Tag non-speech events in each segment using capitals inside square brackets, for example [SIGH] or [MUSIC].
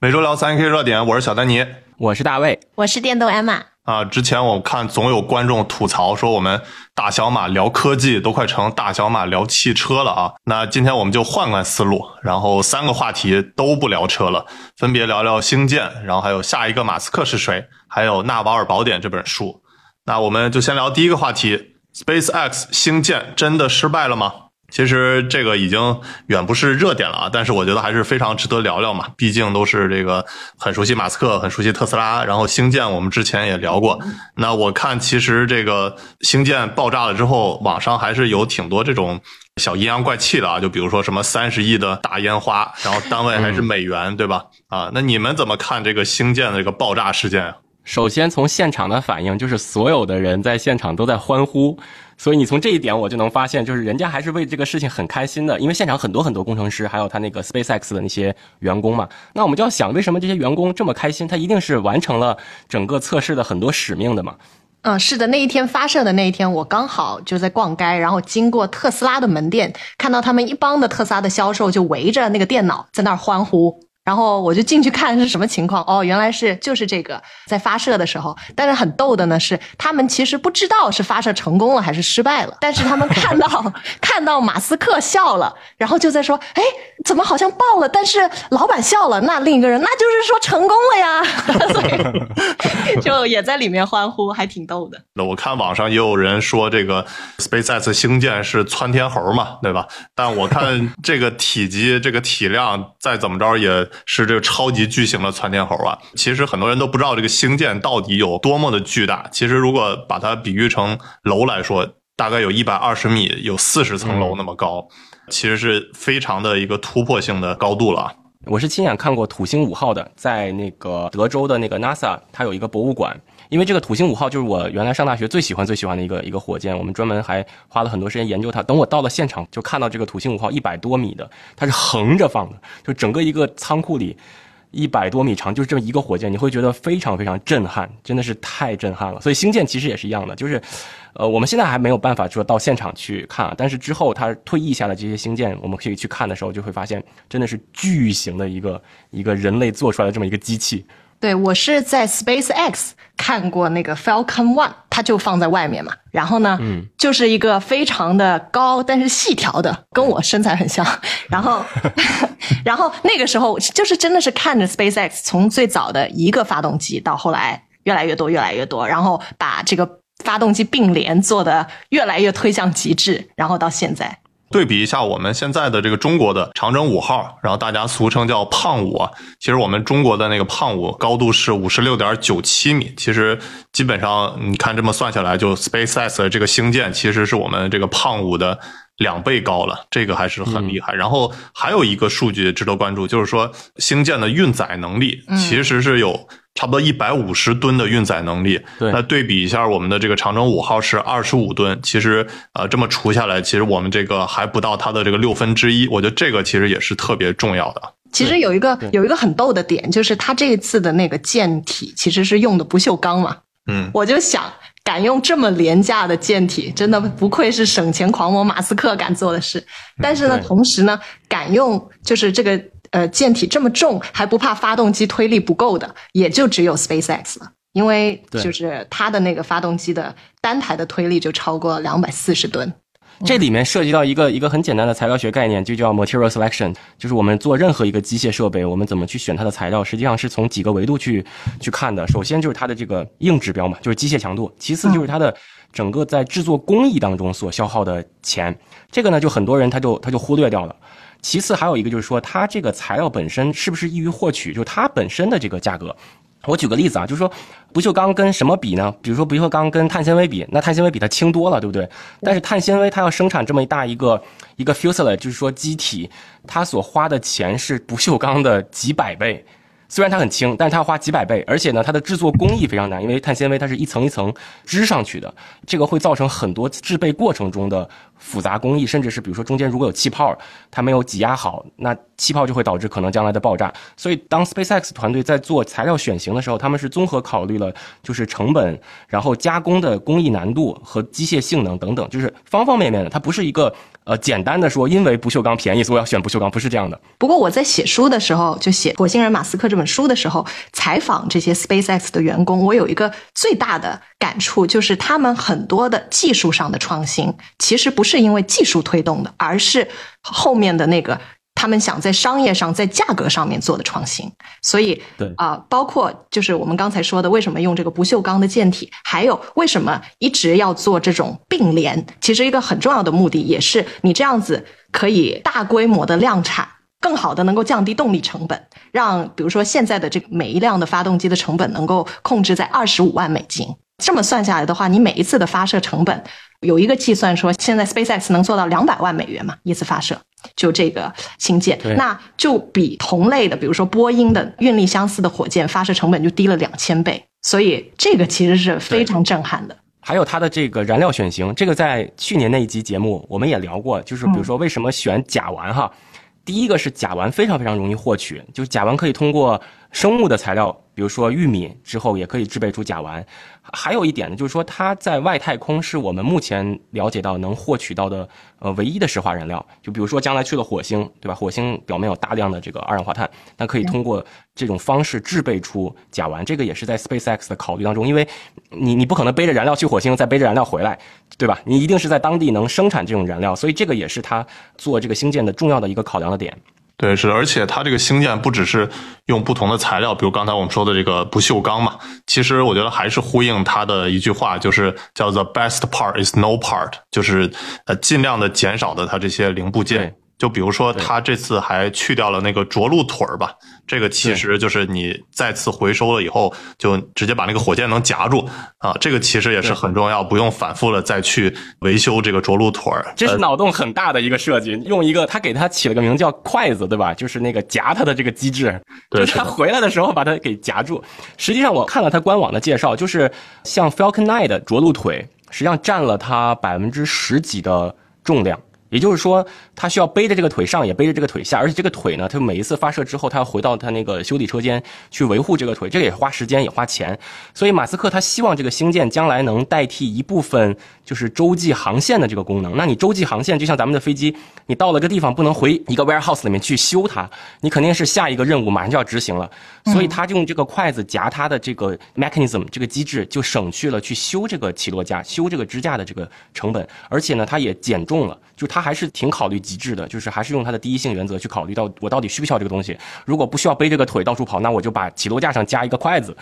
每周聊三 K 热点，我是小丹尼，我是大卫，我是电动 Emma。啊，之前我看总有观众吐槽说我们大小马聊科技都快成大小马聊汽车了啊。那今天我们就换换思路，然后三个话题都不聊车了，分别聊聊星舰，然后还有下一个马斯克是谁，还有《纳瓦尔宝典》这本书。那我们就先聊第一个话题：SpaceX 星舰真的失败了吗？其实这个已经远不是热点了啊，但是我觉得还是非常值得聊聊嘛。毕竟都是这个很熟悉马斯克，很熟悉特斯拉，然后星舰我们之前也聊过。那我看其实这个星舰爆炸了之后，网上还是有挺多这种小阴阳怪气的啊，就比如说什么三十亿的大烟花，然后单位还是美元，对吧？啊，那你们怎么看这个星舰的这个爆炸事件啊？首先从现场的反应，就是所有的人在现场都在欢呼。所以你从这一点我就能发现，就是人家还是为这个事情很开心的，因为现场很多很多工程师，还有他那个 SpaceX 的那些员工嘛。那我们就要想，为什么这些员工这么开心？他一定是完成了整个测试的很多使命的嘛？嗯，是的，那一天发射的那一天，我刚好就在逛街，然后经过特斯拉的门店，看到他们一帮的特斯拉的销售就围着那个电脑在那儿欢呼。然后我就进去看是什么情况哦，原来是就是这个在发射的时候，但是很逗的呢是，他们其实不知道是发射成功了还是失败了，但是他们看到 [LAUGHS] 看到马斯克笑了，然后就在说，哎，怎么好像爆了？但是老板笑了，那另一个人那就是说成功了呀，[LAUGHS] 所以就也在里面欢呼，还挺逗的。那我看网上也有人说这个 SpaceX 星舰是窜天猴嘛，对吧？但我看这个体积、这个体量，再怎么着也。是这个超级巨型的窜天猴啊！其实很多人都不知道这个星舰到底有多么的巨大。其实如果把它比喻成楼来说，大概有一百二十米，有四十层楼那么高，其实是非常的一个突破性的高度了。我是亲眼看过土星五号的，在那个德州的那个 NASA，它有一个博物馆。因为这个土星五号就是我原来上大学最喜欢最喜欢的一个一个火箭，我们专门还花了很多时间研究它。等我到了现场，就看到这个土星五号一百多米的，它是横着放的，就整个一个仓库里一百多米长，就是这么一个火箭，你会觉得非常非常震撼，真的是太震撼了。所以星舰其实也是一样的，就是，呃，我们现在还没有办法说到现场去看，但是之后它退役下的这些星舰，我们可以去看的时候，就会发现真的是巨型的一个一个人类做出来的这么一个机器。对，我是在 SpaceX 看过那个 Falcon One，它就放在外面嘛。然后呢，嗯，就是一个非常的高，但是细条的，跟我身材很像。[LAUGHS] 然后，[LAUGHS] 然后那个时候就是真的是看着 SpaceX 从最早的一个发动机到后来越来越多，越来越多，然后把这个发动机并联做的越来越推向极致，然后到现在。对比一下我们现在的这个中国的长征五号，然后大家俗称叫胖五，其实我们中国的那个胖五高度是五十六点九七米，其实基本上你看这么算下来，就 SpaceX 的这个星舰其实是我们这个胖五的两倍高了，这个还是很厉害。然后还有一个数据值得关注，就是说星舰的运载能力其实是有。差不多一百五十吨的运载能力，那对比一下我们的这个长征五号是二十五吨，其实呃这么除下来，其实我们这个还不到它的这个六分之一。我觉得这个其实也是特别重要的。其实有一个有一个很逗的点，就是它这一次的那个舰体其实是用的不锈钢嘛。嗯，我就想，敢用这么廉价的舰体，真的不愧是省钱狂魔马斯克敢做的事。但是呢，同时呢，敢用就是这个。呃，舰体这么重还不怕发动机推力不够的，也就只有 SpaceX 了，因为就是它的那个发动机的单台的推力就超过两百四十吨。这里面涉及到一个一个很简单的材料学概念，就叫 material selection，就是我们做任何一个机械设备，我们怎么去选它的材料，实际上是从几个维度去去看的。首先就是它的这个硬指标嘛，就是机械强度；其次就是它的整个在制作工艺当中所消耗的钱，这个呢就很多人他就他就忽略掉了。其次还有一个就是说，它这个材料本身是不是易于获取？就它本身的这个价格。我举个例子啊，就是说不锈钢跟什么比呢？比如说不锈钢跟碳纤维比，那碳纤维比它轻多了，对不对？但是碳纤维它要生产这么一大一个一个 fuselage，就是说机体，它所花的钱是不锈钢的几百倍。虽然它很轻，但是它要花几百倍，而且呢，它的制作工艺非常难，因为碳纤维它是一层一层织上去的，这个会造成很多制备过程中的复杂工艺，甚至是比如说中间如果有气泡，它没有挤压好，那气泡就会导致可能将来的爆炸。所以当 SpaceX 团队在做材料选型的时候，他们是综合考虑了就是成本，然后加工的工艺难度和机械性能等等，就是方方面面的。它不是一个呃简单的说因为不锈钢便宜所以我要选不锈钢，不是这样的。[LAUGHS] 不过我在写书的时候，就写《火星人马斯克》这本书的时候，采访这些 SpaceX 的员工，我有一个最大的感触，就是他们很多的技术上的创新，其实不是因为技术推动的，而是后面的那个他们想在商业上、在价格上面做的创新。所以，对啊、包括就是我们刚才说的，为什么用这个不锈钢的舰体，还有为什么一直要做这种并联，其实一个很重要的目的也是你这样子可以大规模的量产。更好的能够降低动力成本，让比如说现在的这个每一辆的发动机的成本能够控制在二十五万美金。这么算下来的话，你每一次的发射成本有一个计算说，现在 SpaceX 能做到两百万美元嘛，一次发射就这个星舰，那就比同类的，比如说波音的运力相似的火箭发射成本就低了两千倍，所以这个其实是非常震撼的。还有它的这个燃料选型，这个在去年那一集节目我们也聊过，就是比如说为什么选甲烷哈。第一个是甲烷非常非常容易获取，就是甲烷可以通过生物的材料，比如说玉米之后也可以制备出甲烷。还有一点呢，就是说它在外太空是我们目前了解到能获取到的呃唯一的石化燃料。就比如说将来去了火星，对吧？火星表面有大量的这个二氧化碳，那可以通过这种方式制备出甲烷。这个也是在 SpaceX 的考虑当中，因为你你不可能背着燃料去火星，再背着燃料回来，对吧？你一定是在当地能生产这种燃料，所以这个也是它做这个星舰的重要的一个考量的点。对，是的，而且它这个星舰不只是用不同的材料，比如刚才我们说的这个不锈钢嘛，其实我觉得还是呼应它的一句话，就是叫做 “best part is no part”，就是呃尽量的减少的它这些零部件。就比如说，它这次还去掉了那个着陆腿儿吧，这个其实就是你再次回收了以后，就直接把那个火箭能夹住啊，这个其实也是很重要，不用反复的再去维修这个着陆腿儿。这是脑洞很大的一个设计，用一个他给他起了个名叫筷子，对吧？就是那个夹它的这个机制，对就是它回来的时候把它给夹住。实际上我看了它官网的介绍，就是像 Falcon 9的着陆腿，实际上占了它百分之十几的重量。也就是说，他需要背着这个腿上，也背着这个腿下，而且这个腿呢，他每一次发射之后，他要回到他那个修理车间去维护这个腿，这个也花时间也花钱。所以马斯克他希望这个星舰将来能代替一部分就是洲际航线的这个功能。那你洲际航线就像咱们的飞机，你到了个地方不能回一个 warehouse 里面去修它，你肯定是下一个任务马上就要执行了。所以他就用这个筷子夹它的这个 mechanism 这个机制，就省去了去修这个起落架、修这个支架的这个成本，而且呢，它也减重了。就它还是挺考虑极致的，就是还是用它的第一性原则去考虑到我到底需不需要这个东西。如果不需要背这个腿到处跑，那我就把起落架上加一个筷子。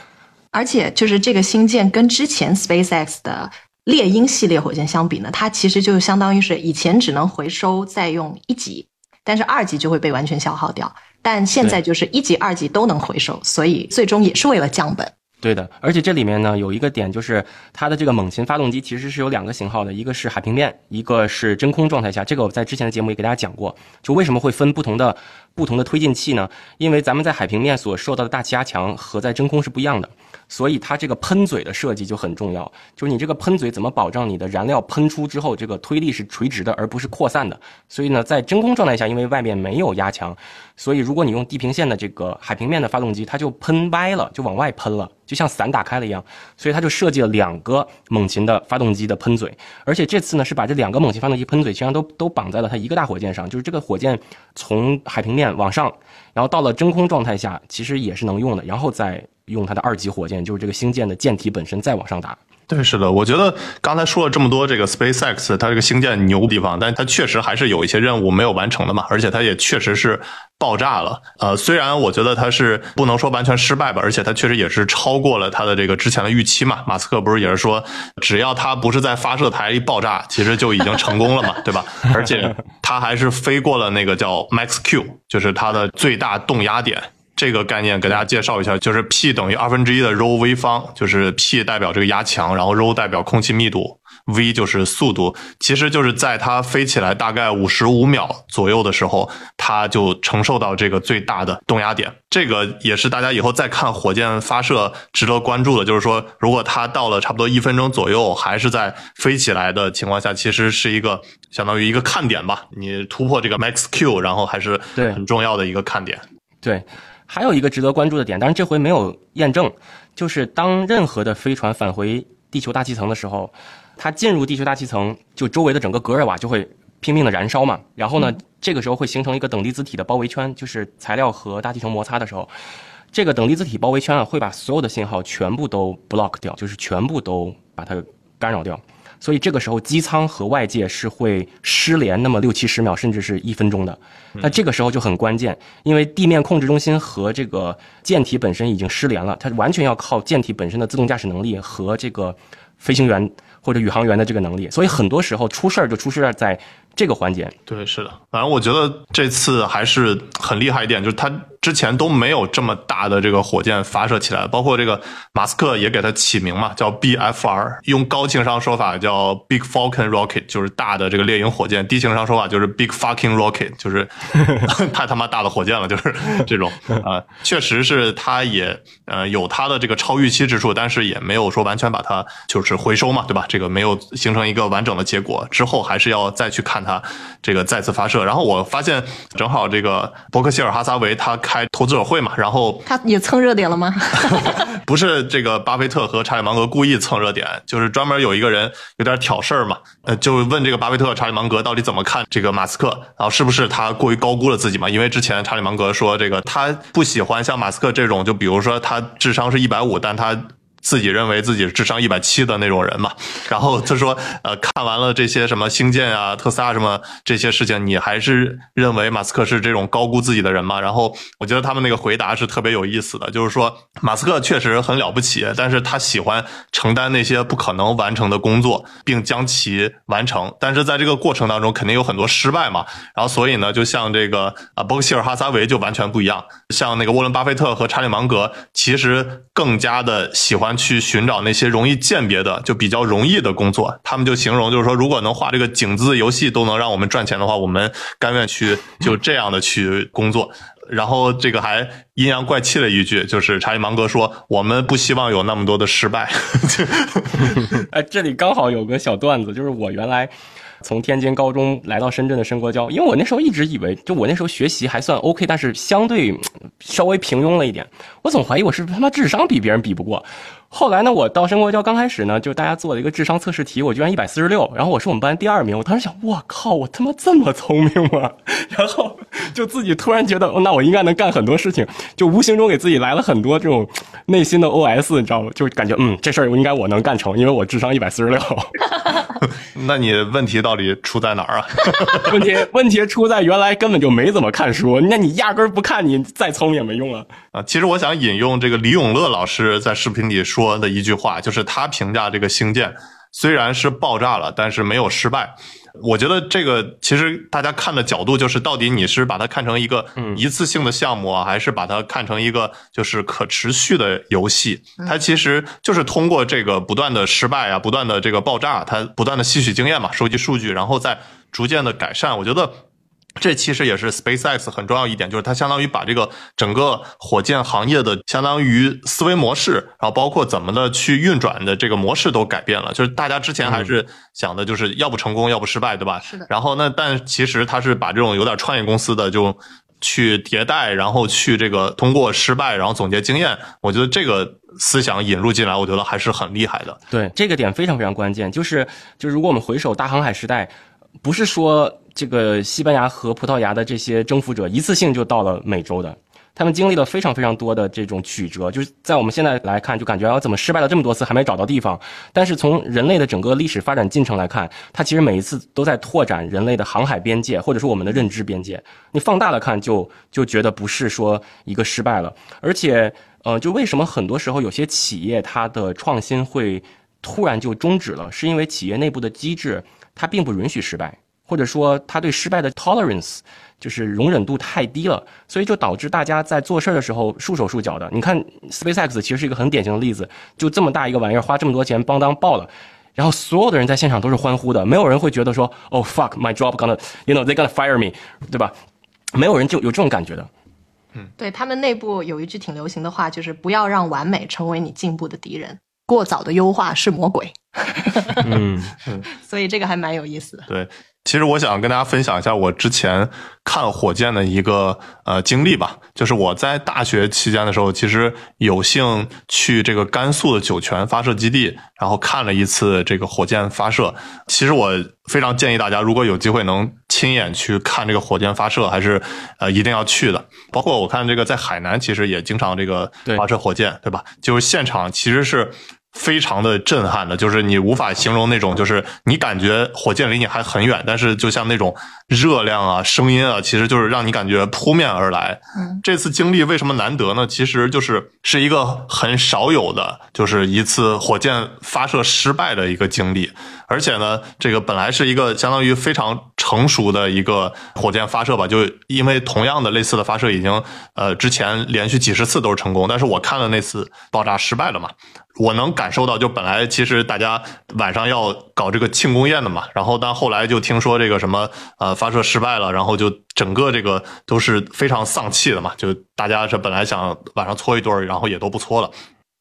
而且就是这个新舰跟之前 SpaceX 的猎鹰系列火箭相比呢，它其实就相当于是以前只能回收再用一级，但是二级就会被完全消耗掉。但现在就是一级、二级都能回收，所以最终也是为了降本。对的，而且这里面呢有一个点，就是它的这个猛禽发动机其实是有两个型号的，一个是海平面，一个是真空状态下。这个我在之前的节目也给大家讲过，就为什么会分不同的不同的推进器呢？因为咱们在海平面所受到的大气压强和在真空是不一样的，所以它这个喷嘴的设计就很重要。就是你这个喷嘴怎么保证你的燃料喷出之后，这个推力是垂直的，而不是扩散的。所以呢，在真空状态下，因为外面没有压强，所以如果你用地平线的这个海平面的发动机，它就喷歪了，就往外喷了。就像伞打开了一样，所以它就设计了两个猛禽的发动机的喷嘴，而且这次呢是把这两个猛禽发动机喷嘴实际上都都绑在了它一个大火箭上，就是这个火箭从海平面往上，然后到了真空状态下，其实也是能用的，然后再用它的二级火箭，就是这个星舰的舰体本身再往上打。对，是的，我觉得刚才说了这么多这个 SpaceX 它这个星舰牛的地方，但它确实还是有一些任务没有完成的嘛，而且它也确实是爆炸了。呃，虽然我觉得它是不能说完全失败吧，而且它确实也是超过了它的这个之前的预期嘛。马斯克不是也是说，只要它不是在发射台一爆炸，其实就已经成功了嘛，[LAUGHS] 对吧？而且它还是飞过了那个叫 Max Q，就是它的最大动压点。这个概念给大家介绍一下，就是 P 等于二分之一的 ρ v 方，就是 P 代表这个压强，然后 ρ 代表空气密度，v 就是速度，其实就是在它飞起来大概五十五秒左右的时候，它就承受到这个最大的动压点。这个也是大家以后再看火箭发射值得关注的，就是说，如果它到了差不多一分钟左右还是在飞起来的情况下，其实是一个相当于一个看点吧。你突破这个 max q，然后还是很重要的一个看点。对。还有一个值得关注的点，当然这回没有验证，就是当任何的飞船返回地球大气层的时候，它进入地球大气层，就周围的整个格尔瓦就会拼命的燃烧嘛。然后呢，这个时候会形成一个等离子体的包围圈，就是材料和大气层摩擦的时候，这个等离子体包围圈啊会把所有的信号全部都 block 掉，就是全部都把它干扰掉。所以这个时候机舱和外界是会失联那么六七十秒，甚至是一分钟的。那这个时候就很关键，因为地面控制中心和这个舰体本身已经失联了，它完全要靠舰体本身的自动驾驶能力和这个飞行员或者宇航员的这个能力。所以很多时候出事儿就出事儿在。这个环节，对，是的，反正我觉得这次还是很厉害一点，就是它之前都没有这么大的这个火箭发射起来，包括这个马斯克也给它起名嘛，叫 BFR，用高情商说法叫 Big Falcon Rocket，就是大的这个猎鹰火箭；低情商说法就是 Big Fucking Rocket，就是 [LAUGHS] 太他妈大的火箭了，就是这种啊，确实是它也呃有它的这个超预期之处，但是也没有说完全把它就是回收嘛，对吧？这个没有形成一个完整的结果，之后还是要再去看。它这个再次发射，然后我发现正好这个伯克希尔哈撒韦他开投资者会嘛，然后他也蹭热点了吗？[LAUGHS] 不是这个巴菲特和查理芒格故意蹭热点，就是专门有一个人有点挑事儿嘛，呃，就问这个巴菲特、查理芒格到底怎么看这个马斯克，然后是不是他过于高估了自己嘛？因为之前查理芒格说这个他不喜欢像马斯克这种，就比如说他智商是一百五，但他。自己认为自己智商一百七的那种人嘛，然后他说，呃，看完了这些什么星舰啊、特斯拉什么这些事情，你还是认为马斯克是这种高估自己的人吗？然后我觉得他们那个回答是特别有意思的，就是说马斯克确实很了不起，但是他喜欢承担那些不可能完成的工作，并将其完成，但是在这个过程当中肯定有很多失败嘛。然后所以呢，就像这个啊，伯克希尔哈撒韦就完全不一样，像那个沃伦巴菲特和查理芒格，其实更加的喜欢。去寻找那些容易鉴别的，就比较容易的工作。他们就形容，就是说，如果能画这个井字游戏都能让我们赚钱的话，我们甘愿去就这样的去工作。[LAUGHS] 然后这个还阴阳怪气了一句，就是查理芒格说：“我们不希望有那么多的失败。[LAUGHS] ” [LAUGHS] 哎，这里刚好有个小段子，就是我原来。从天津高中来到深圳的申国交，因为我那时候一直以为，就我那时候学习还算 OK，但是相对稍微平庸了一点。我总怀疑我是他妈智商比别人比不过。后来呢，我到申国交刚开始呢，就大家做了一个智商测试题，我居然一百四十六，然后我是我们班第二名。我当时想，我靠，我他妈这么聪明吗？[LAUGHS] 然后就自己突然觉得，那我应该能干很多事情，就无形中给自己来了很多这种内心的 OS，你知道吗？就感觉嗯，这事儿应该我能干成，因为我智商一百四十六。[LAUGHS] 那你问题到底出在哪儿啊？[LAUGHS] 问题问题出在原来根本就没怎么看书，那你压根儿不看，你再聪明也没用啊！啊，其实我想引用这个李永乐老师在视频里说的一句话，就是他评价这个星舰虽然是爆炸了，但是没有失败。我觉得这个其实大家看的角度就是，到底你是把它看成一个一次性的项目啊，还是把它看成一个就是可持续的游戏？它其实就是通过这个不断的失败啊，不断的这个爆炸，它不断的吸取经验嘛，收集数据，然后再逐渐的改善。我觉得。这其实也是 SpaceX 很重要一点，就是它相当于把这个整个火箭行业的相当于思维模式，然后包括怎么的去运转的这个模式都改变了。就是大家之前还是想的就是要不成功，要不失败，对吧？是的。然后那但其实它是把这种有点创业公司的就去迭代，然后去这个通过失败，然后总结经验。我觉得这个思想引入进来，我觉得还是很厉害的。对，这个点非常非常关键。就是就如果我们回首大航海时代，不是说。这个西班牙和葡萄牙的这些征服者一次性就到了美洲的，他们经历了非常非常多的这种曲折，就是在我们现在来看，就感觉啊怎么失败了这么多次还没找到地方。但是从人类的整个历史发展进程来看，它其实每一次都在拓展人类的航海边界，或者说我们的认知边界。你放大了看，就就觉得不是说一个失败了。而且，呃，就为什么很多时候有些企业它的创新会突然就终止了，是因为企业内部的机制它并不允许失败。或者说他对失败的 tolerance 就是容忍度太低了，所以就导致大家在做事儿的时候束手束脚的。你看 SpaceX 其实是一个很典型的例子，就这么大一个玩意儿，花这么多钱邦当爆了，然后所有的人在现场都是欢呼的，没有人会觉得说哦 fuck my job gonna you know they gonna fire me，对吧？没有人就有这种感觉的。嗯对他们内部有一句挺流行的话，就是不要让完美成为你进步的敌人。过早的优化是魔鬼，嗯，[LAUGHS] 所以这个还蛮有意思的。对，其实我想跟大家分享一下我之前看火箭的一个呃经历吧，就是我在大学期间的时候，其实有幸去这个甘肃的酒泉发射基地，然后看了一次这个火箭发射。其实我非常建议大家，如果有机会能亲眼去看这个火箭发射，还是呃一定要去的。包括我看这个在海南，其实也经常这个发射火箭，对吧？就是现场其实是。非常的震撼的，就是你无法形容那种，就是你感觉火箭离你还很远，但是就像那种热量啊、声音啊，其实就是让你感觉扑面而来。嗯，这次经历为什么难得呢？其实就是是一个很少有的，就是一次火箭发射失败的一个经历。而且呢，这个本来是一个相当于非常成熟的一个火箭发射吧，就因为同样的类似的发射已经呃之前连续几十次都是成功，但是我看了那次爆炸失败了嘛。我能感受到，就本来其实大家晚上要搞这个庆功宴的嘛，然后但后来就听说这个什么呃发射失败了，然后就整个这个都是非常丧气的嘛，就大家是本来想晚上搓一顿，然后也都不搓了。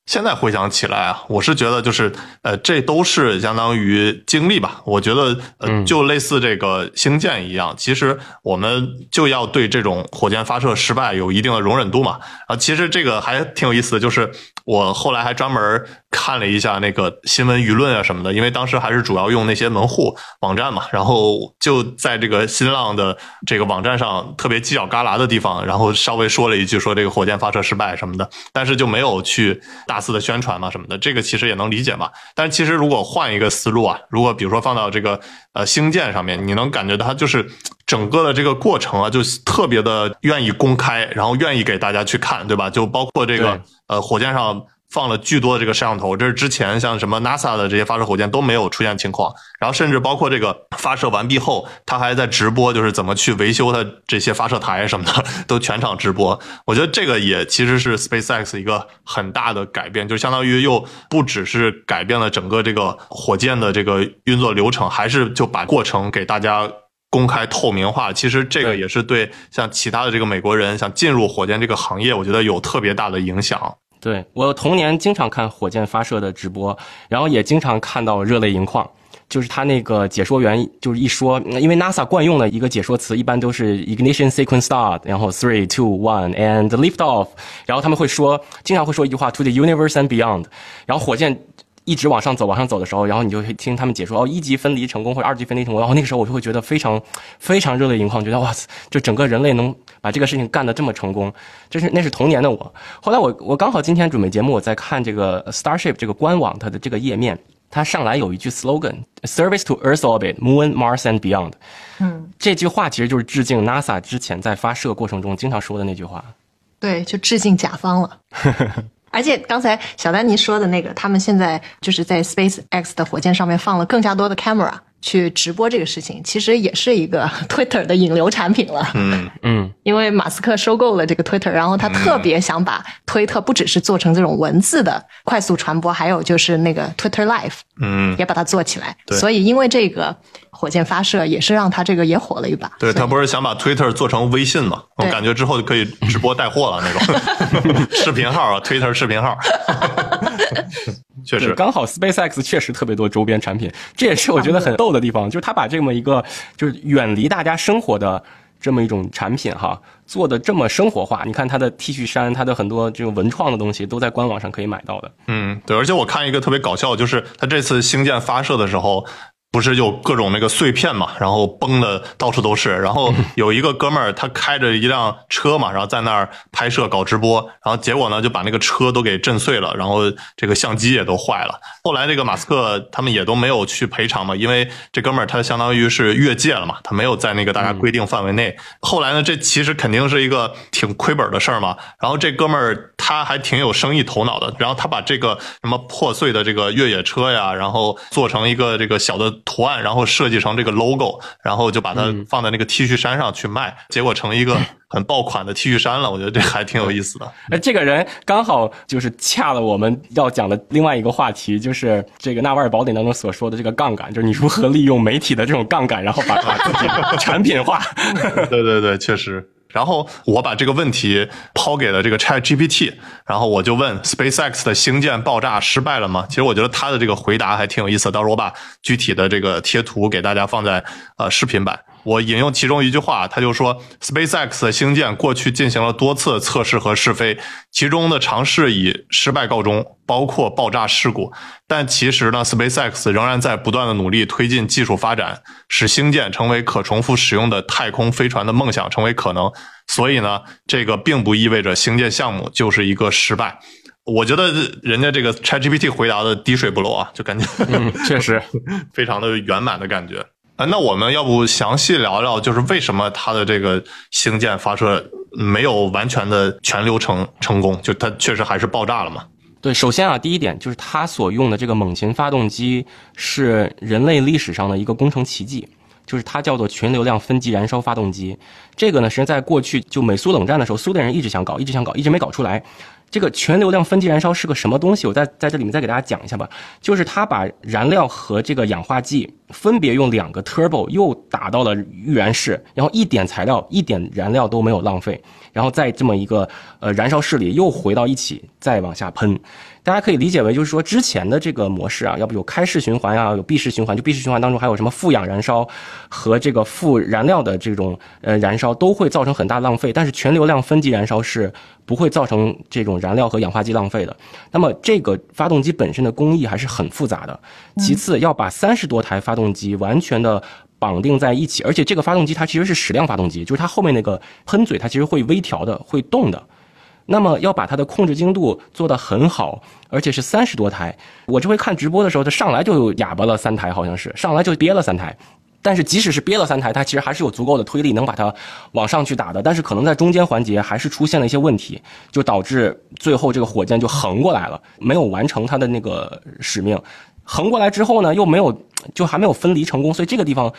现在回想起来啊，我是觉得就是呃，这都是相当于经历吧。我觉得呃，就类似这个星舰一样，其实我们就要对这种火箭发射失败有一定的容忍度嘛。啊，其实这个还挺有意思的，就是我后来还专门看了一下那个新闻舆论啊什么的，因为当时还是主要用那些门户网站嘛，然后就在这个新浪的这个网站上特别犄角旮旯的地方，然后稍微说了一句说这个火箭发射失败什么的，[LAUGHS] 但是就没有去大肆的宣传嘛什么的，这个其实也能理解嘛。但其实如果换一个思路啊，如果比如说放到这个呃星舰上面，你能感觉到它就是整个的这个过程啊，就特别的愿意公开，然后愿意给大家去看，对吧？就包括这个呃火箭上。放了巨多的这个摄像头，这是之前像什么 NASA 的这些发射火箭都没有出现情况。然后甚至包括这个发射完毕后，他还在直播，就是怎么去维修它这些发射台什么的，[LAUGHS] 都全场直播。我觉得这个也其实是 SpaceX 一个很大的改变，就相当于又不只是改变了整个这个火箭的这个运作流程，还是就把过程给大家。公开透明化，其实这个也是对像其他的这个美国人想进入火箭这个行业，我觉得有特别大的影响。对我童年经常看火箭发射的直播，然后也经常看到热泪盈眶。就是他那个解说员，就是一说，因为 NASA 惯用的一个解说词，一般都是 ignition sequence start，然后 three two one and lift off，然后他们会说，经常会说一句话 to the universe and beyond，然后火箭。一直往上走，往上走的时候，然后你就会听他们解说哦，一级分离成功或者二级分离成功，然后那个时候我就会觉得非常非常热泪盈眶，觉得哇塞，就整个人类能把这个事情干得这么成功，这是那是童年的我。后来我我刚好今天准备节目，我在看这个 Starship 这个官网它的这个页面，它上来有一句 slogan：Service to Earth orbit, Moon, Mars and beyond。嗯，这句话其实就是致敬 NASA 之前在发射过程中经常说的那句话。对，就致敬甲方了。[LAUGHS] 而且刚才小丹尼说的那个，他们现在就是在 SpaceX 的火箭上面放了更加多的 camera 去直播这个事情，其实也是一个 [LAUGHS] Twitter 的引流产品了。嗯，嗯，因为马斯克收购了这个 Twitter，然后他特别想把推特不只是做成这种文字的快速传播，还有就是那个 Twitter Live 嗯，也把它做起来。对所以因为这个火箭发射，也是让他这个也火了一把。对他不是想把 Twitter 做成微信嘛？我感觉之后就可以直播带货了那种 [LAUGHS] [LAUGHS] 视频号啊，Twitter 视频号，确，实，刚好 SpaceX 确实特别多周边产品，这也是我觉得很逗的地方，就是他把这么一个就是远离大家生活的这么一种产品哈，做的这么生活化。你看它的 T 恤衫，它的很多这种文创的东西都在官网上可以买到的。嗯，对，而且我看一个特别搞笑，就是他这次星舰发射的时候。不是有各种那个碎片嘛，然后崩的到处都是。然后有一个哥们儿，他开着一辆车嘛，然后在那儿拍摄搞直播，然后结果呢就把那个车都给震碎了，然后这个相机也都坏了。后来这个马斯克他们也都没有去赔偿嘛，因为这哥们儿他相当于是越界了嘛，他没有在那个大家规定范围内。后来呢，这其实肯定是一个挺亏本的事儿嘛。然后这哥们儿他还挺有生意头脑的，然后他把这个什么破碎的这个越野车呀，然后做成一个这个小的图案，然后设计成这个 logo，然后就把它放在那个 T 恤衫上去卖，结果成一个很爆款的 T 恤衫了。我觉得这还挺有意思的。哎，这个人刚好就是恰了我们要讲的另外一个话题，就是这个《纳瓦尔宝典》当中所说的这个杠杆，就是你如何利用媒体的这种杠杆，然后把它产品化。[LAUGHS] 对对对，确实。然后我把这个问题抛给了这个 Chat GPT，然后我就问 SpaceX 的星舰爆炸失败了吗？其实我觉得他的这个回答还挺有意思，到时候我把具体的这个贴图给大家放在呃视频版。我引用其中一句话，他就说：“SpaceX 的星舰过去进行了多次测试和试飞，其中的尝试以失败告终，包括爆炸事故。但其实呢，SpaceX 仍然在不断的努力推进技术发展，使星舰成为可重复使用的太空飞船的梦想成为可能。所以呢，这个并不意味着星舰项目就是一个失败。我觉得人家这个 ChatGPT 回答的滴水不漏啊，就感觉确实 [LAUGHS] 非常的圆满的感觉。”啊，那我们要不详细聊聊，就是为什么它的这个星舰发射没有完全的全流程成功？就它确实还是爆炸了嘛？对，首先啊，第一点就是它所用的这个猛禽发动机是人类历史上的一个工程奇迹，就是它叫做全流量分级燃烧发动机。这个呢，实际上在过去就美苏冷战的时候，苏联人一直想搞，一直想搞，一直没搞出来。这个全流量分级燃烧是个什么东西？我在在这里面再给大家讲一下吧。就是它把燃料和这个氧化剂分别用两个 turbo 又打到了预燃室，然后一点材料、一点燃料都没有浪费，然后在这么一个呃燃烧室里又回到一起，再往下喷。大家可以理解为，就是说之前的这个模式啊，要不有开式循环呀，有闭式循环，就闭式循环当中还有什么负氧燃烧和这个负燃料的这种呃燃烧，都会造成很大浪费。但是全流量分级燃烧是不会造成这种燃料和氧化剂浪费的。那么这个发动机本身的工艺还是很复杂的。其次，要把三十多台发动机完全的绑定在一起，而且这个发动机它其实是矢量发动机，就是它后面那个喷嘴它其实会微调的，会动的。那么要把它的控制精度做得很好，而且是三十多台。我这回看直播的时候，它上来就哑巴了三台，好像是上来就憋了三台。但是即使是憋了三台，它其实还是有足够的推力能把它往上去打的。但是可能在中间环节还是出现了一些问题，就导致最后这个火箭就横过来了，没有完成它的那个使命。横过来之后呢，又没有就还没有分离成功，所以这个地方。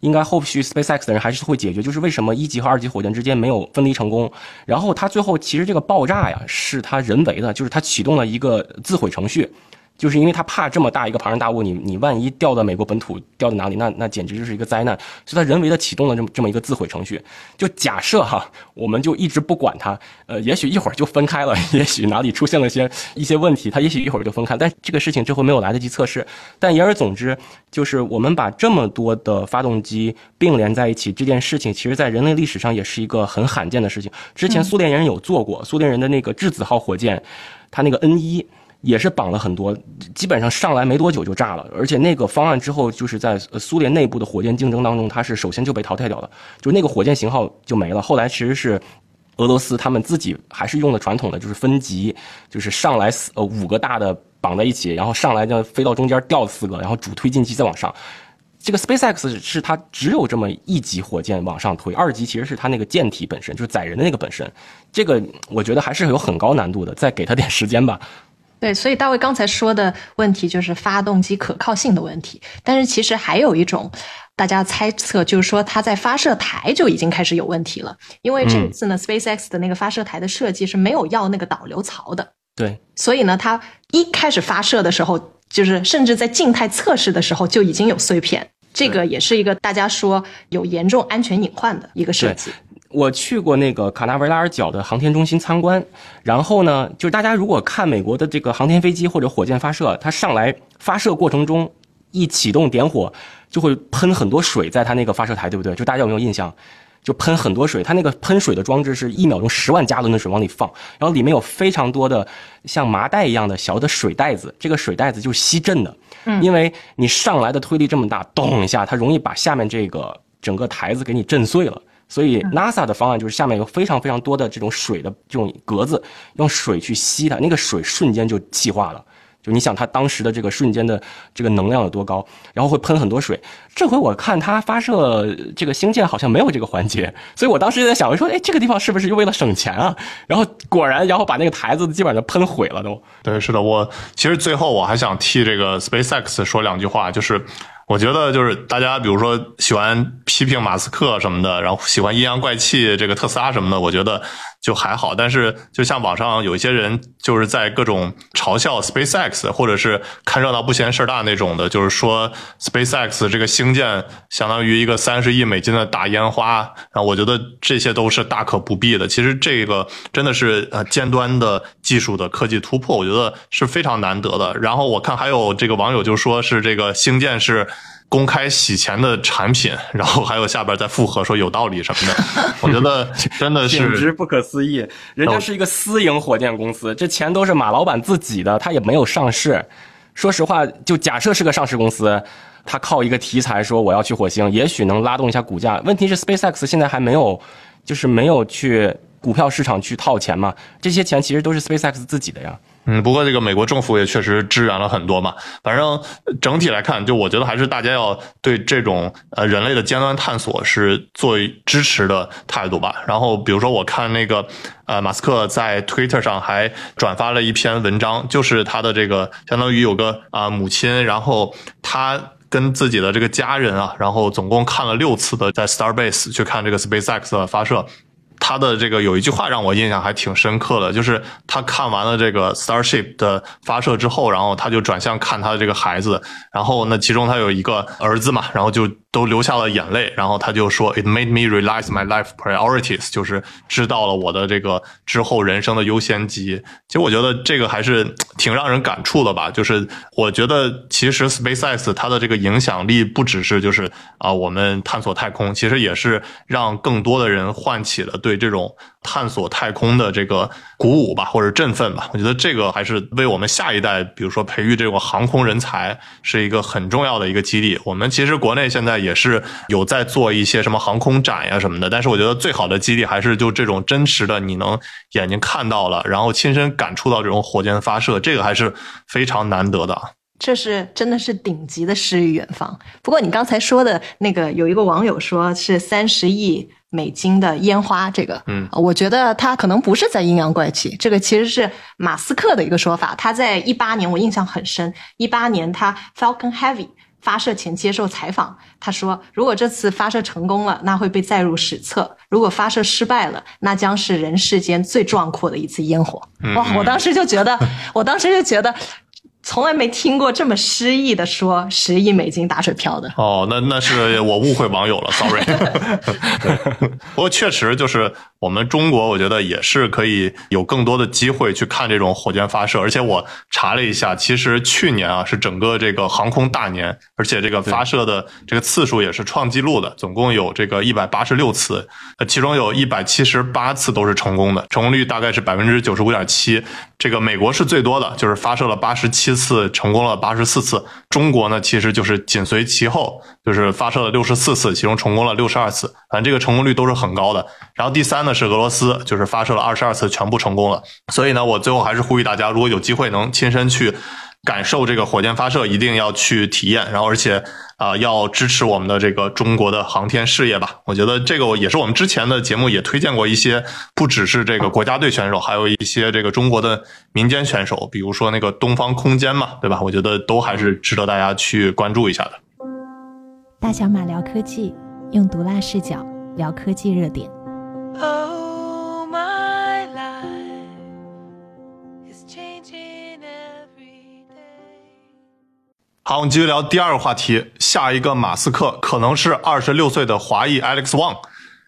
应该后续 SpaceX 的人还是会解决，就是为什么一级和二级火箭之间没有分离成功。然后它最后其实这个爆炸呀，是它人为的，就是它启动了一个自毁程序。就是因为他怕这么大一个庞然大物，你你万一掉到美国本土，掉到哪里，那那简直就是一个灾难。所以他人为的启动了这么这么一个自毁程序。就假设哈，我们就一直不管它，呃，也许一会儿就分开了，[LAUGHS] 也许哪里出现了些一些问题，它也许一会儿就分开。但这个事情这回没有来得及测试。但言而总之，就是我们把这么多的发动机并联在一起，这件事情其实在人类历史上也是一个很罕见的事情。之前苏联人有做过，苏联人的那个质子号火箭，它那个 N 一。也是绑了很多，基本上上来没多久就炸了，而且那个方案之后就是在苏联内部的火箭竞争当中，它是首先就被淘汰掉了，就那个火箭型号就没了。后来其实是俄罗斯他们自己还是用的传统的，就是分级，就是上来四呃五个大的绑在一起，然后上来就飞到中间掉四个，然后主推进器再往上。这个 SpaceX 是它只有这么一级火箭往上推，二级其实是它那个舰体本身就是载人的那个本身，这个我觉得还是有很高难度的，再给他点时间吧。对，所以大卫刚才说的问题就是发动机可靠性的问题。但是其实还有一种，大家猜测就是说它在发射台就已经开始有问题了。因为这次呢，SpaceX 的那个发射台的设计是没有要那个导流槽的。对，所以呢，它一开始发射的时候，就是甚至在静态测试的时候就已经有碎片。这个也是一个大家说有严重安全隐患的一个设计。我去过那个卡纳维拉尔角的航天中心参观，然后呢，就是大家如果看美国的这个航天飞机或者火箭发射，它上来发射过程中一启动点火，就会喷很多水在它那个发射台，对不对？就大家有没有印象？就喷很多水，它那个喷水的装置是一秒钟十万加仑的水往里放，然后里面有非常多的像麻袋一样的小的水袋子，这个水袋子就是吸震的，嗯，因为你上来的推力这么大，咚一下，它容易把下面这个整个台子给你震碎了。所以 NASA 的方案就是下面有非常非常多的这种水的这种格子，用水去吸它，那个水瞬间就气化了。就你想它当时的这个瞬间的这个能量有多高，然后会喷很多水。这回我看它发射这个星舰好像没有这个环节，所以我当时就在想，我说，哎，这个地方是不是又为了省钱啊？然后果然，然后把那个台子基本上喷毁了都。对，是的，我其实最后我还想替这个 SpaceX 说两句话，就是。我觉得就是大家比如说喜欢批评马斯克什么的，然后喜欢阴阳怪气这个特斯拉什么的，我觉得就还好。但是就像网上有一些人就是在各种嘲笑 SpaceX，或者是看热闹不嫌事儿大那种的，就是说 SpaceX 这个星舰相当于一个三十亿美金的大烟花，然后我觉得这些都是大可不必的。其实这个真的是呃尖端的技术的科技突破，我觉得是非常难得的。然后我看还有这个网友就说是这个星舰是。公开洗钱的产品，[LAUGHS] 然后还有下边再附和说有道理什么的，[LAUGHS] 我觉得真的是简直不可思议。人家是一个私营火箭公司，这钱都是马老板自己的，他也没有上市。说实话，就假设是个上市公司，他靠一个题材说我要去火星，也许能拉动一下股价。问题是 SpaceX 现在还没有，就是没有去股票市场去套钱嘛？这些钱其实都是 SpaceX 自己的呀。嗯，不过这个美国政府也确实支援了很多嘛。反正整体来看，就我觉得还是大家要对这种呃人类的尖端探索是做支持的态度吧。然后比如说我看那个呃马斯克在 Twitter 上还转发了一篇文章，就是他的这个相当于有个啊母亲，然后他跟自己的这个家人啊，然后总共看了六次的在 Starbase 去看这个 SpaceX 的发射。他的这个有一句话让我印象还挺深刻的，就是他看完了这个 Starship 的发射之后，然后他就转向看他的这个孩子，然后那其中他有一个儿子嘛，然后就都流下了眼泪，然后他就说 It made me realize my life priorities，就是知道了我的这个之后人生的优先级。其实我觉得这个还是挺让人感触的吧，就是我觉得其实 SpaceX 它的这个影响力不只是就是啊我们探索太空，其实也是让更多的人唤起了对这种探索太空的这个鼓舞吧，或者振奋吧。我觉得这个还是为我们下一代，比如说培育这种航空人才，是一个很重要的一个基地。我们其实国内现在也是有在做一些什么航空展呀什么的，但是我觉得最好的基地还是就这种真实的，你能眼睛看到了，然后亲身感触到这种火箭发射，这个还是非常难得的。这是真的是顶级的诗与远方。不过你刚才说的那个，有一个网友说是三十亿美金的烟花，这个，嗯，我觉得他可能不是在阴阳怪气，这个其实是马斯克的一个说法。他在一八年，我印象很深，一八年他 Falcon Heavy 发射前接受采访，他说，如果这次发射成功了，那会被载入史册；如果发射失败了，那将是人世间最壮阔的一次烟火。哇，我当时就觉得，我当时就觉得。从来没听过这么诗意的说十亿美金打水漂的哦，那那是我误会网友了，sorry。[LAUGHS] 不过确实就是我们中国，我觉得也是可以有更多的机会去看这种火箭发射。而且我查了一下，其实去年啊是整个这个航空大年，而且这个发射的这个次数也是创纪录的，总共有这个一百八十六次，呃，其中有一百七十八次都是成功的，成功率大概是百分之九十五点七。这个美国是最多的，就是发射了八十七次，成功了八十四次。中国呢，其实就是紧随其后，就是发射了六十四次，其中成功了六十二次。反正这个成功率都是很高的。然后第三呢是俄罗斯，就是发射了二十二次，全部成功了。所以呢，我最后还是呼吁大家，如果有机会能亲身去感受这个火箭发射，一定要去体验。然后而且。啊，要支持我们的这个中国的航天事业吧！我觉得这个也是我们之前的节目也推荐过一些，不只是这个国家队选手，还有一些这个中国的民间选手，比如说那个东方空间嘛，对吧？我觉得都还是值得大家去关注一下的。大小马聊科技，用毒辣视角聊科技热点。好，我们继续聊第二个话题。下一个马斯克可能是二十六岁的华裔 Alex Wang。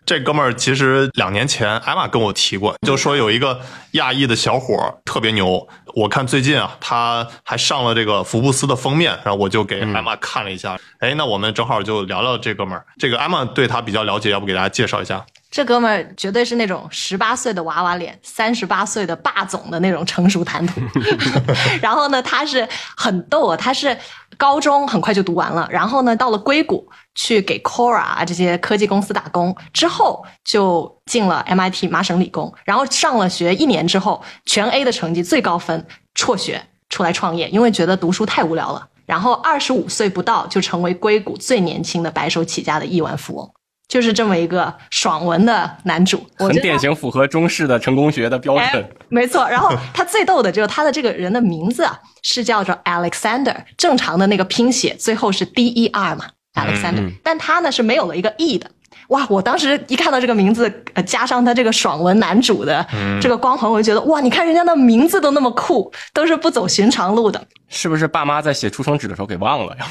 这哥们儿其实两年前艾玛跟我提过，就说有一个亚裔的小伙特别牛。我看最近啊，他还上了这个福布斯的封面，然后我就给艾玛看了一下。哎，那我们正好就聊聊这哥们儿。这个艾玛对他比较了解，要不给大家介绍一下？这哥们儿绝对是那种十八岁的娃娃脸，三十八岁的霸总的那种成熟谈吐。[LAUGHS] 然后呢，他是很逗啊，他是高中很快就读完了，然后呢，到了硅谷去给 Cora 啊这些科技公司打工，之后就进了 MIT 麻省理工，然后上了学一年之后，全 A 的成绩最高分，辍学出来创业，因为觉得读书太无聊了。然后二十五岁不到就成为硅谷最年轻的白手起家的亿万富翁。就是这么一个爽文的男主，很典型，符合中式的成功学的标哎准。，没错。然后他最逗的就是他的这个人的名字啊，是叫做 Alexander，正常的那个拼写最后是 D E R 嘛，Alexander，、但他呢是没有了一个 E 的。哇！我当时一看到这个名字，呃，加上他这个爽文男主的这个光环，我就觉得哇！你看人家的名字都那么酷，都是不走寻常路的。是不是爸妈在写出生纸的时候给忘了呀？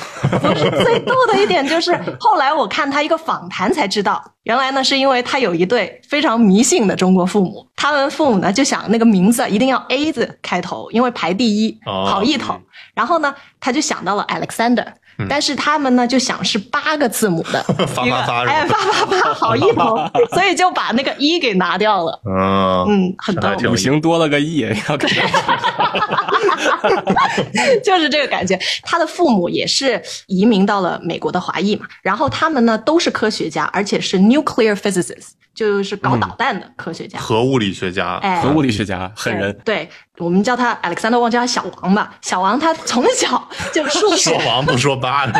最逗的一点就是，后来我看他一个访谈才知道，原来呢是因为他有一对非常迷信的中国父母，他们父母呢就想那个名字一定要 A 字开头，因为排第一，哦好意头。然后呢，他就想到了 Alexander。但是他们呢就想是八个字母的。[LAUGHS] 发一个发发是吧？哎，发发发，好意头，[LAUGHS] 所以就把那个一给拿掉了。嗯。嗯，很逗。是还，挺有五行多了个亿，要给 [LAUGHS] 就是这个感觉。他的父母也是移民到了美国的华裔嘛，然后他们呢都是科学家，而且是 nuclear physicists，就是搞导弹的科学家。核物理学家，哎，核物理学家狠人。对，我们叫他 Alexander，Wang，叫他小王吧。小王他从小就数学说王不说八的，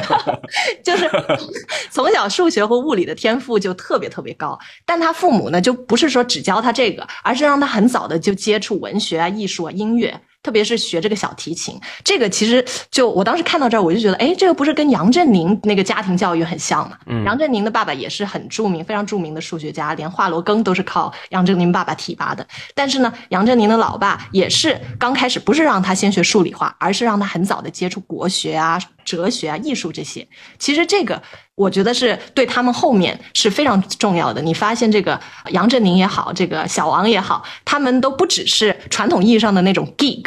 [LAUGHS] 就是从小数学和物理的天赋就特别特别高，但他父母呢就不是说只教他这个，而是让他很早的就接触文学啊、艺术啊、音乐。特别是学这个小提琴，这个其实就我当时看到这儿，我就觉得，哎，这个不是跟杨振宁那个家庭教育很像吗？杨振宁的爸爸也是很著名、非常著名的数学家，连华罗庚都是靠杨振宁爸爸提拔的。但是呢，杨振宁的老爸也是刚开始不是让他先学数理化，而是让他很早的接触国学啊、哲学啊、艺术这些。其实这个我觉得是对他们后面是非常重要的。你发现这个杨振宁也好，这个小王也好，他们都不只是传统意义上的那种 geek。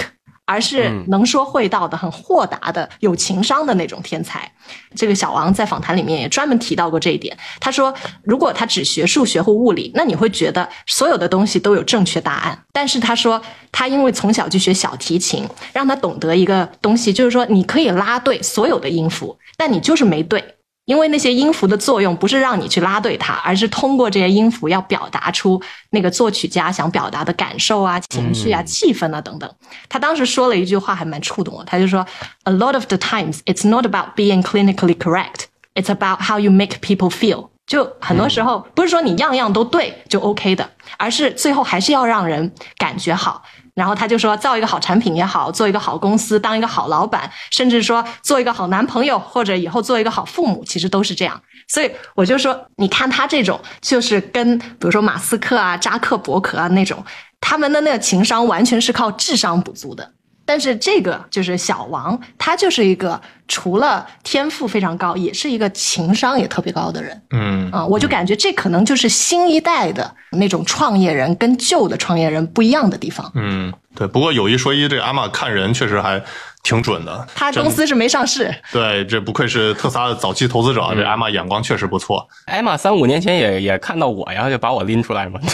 而是能说会道的、很豁达的、有情商的那种天才。这个小王在访谈里面也专门提到过这一点。他说，如果他只学数学或物理，那你会觉得所有的东西都有正确答案。但是他说，他因为从小就学小提琴，让他懂得一个东西，就是说你可以拉对所有的音符，但你就是没对。因为那些音符的作用不是让你去拉对它，而是通过这些音符要表达出那个作曲家想表达的感受啊、情绪啊、气氛啊等等。他当时说了一句话还蛮触动我，他就说：“A lot of the times, it's not about being clinically correct, it's about how you make people feel。”就很多时候不是说你样样都对就 OK 的，而是最后还是要让人感觉好。然后他就说，造一个好产品也好，做一个好公司，当一个好老板，甚至说做一个好男朋友，或者以后做一个好父母，其实都是这样。所以我就说，你看他这种，就是跟比如说马斯克啊、扎克伯格啊那种，他们的那个情商完全是靠智商补足的。但是这个就是小王，他就是一个除了天赋非常高，也是一个情商也特别高的人。嗯啊、我就感觉这可能就是新一代的那种创业人跟旧的创业人不一样的地方。嗯，对。不过有一说一，这个阿玛看人确实还挺准的。他公司是没上市，对，这不愧是特斯拉的早期投资者，这艾玛眼光确实不错。艾玛三五年前也也看到我呀，就把我拎出来嘛。[LAUGHS]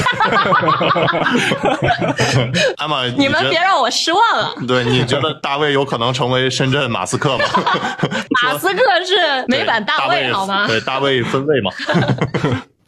[LAUGHS] 艾玛，你们别让我失望了。对，你觉得大卫有可能成为深圳马斯克吗？[LAUGHS] 马斯克是美版大卫好吗？对，大卫分位嘛。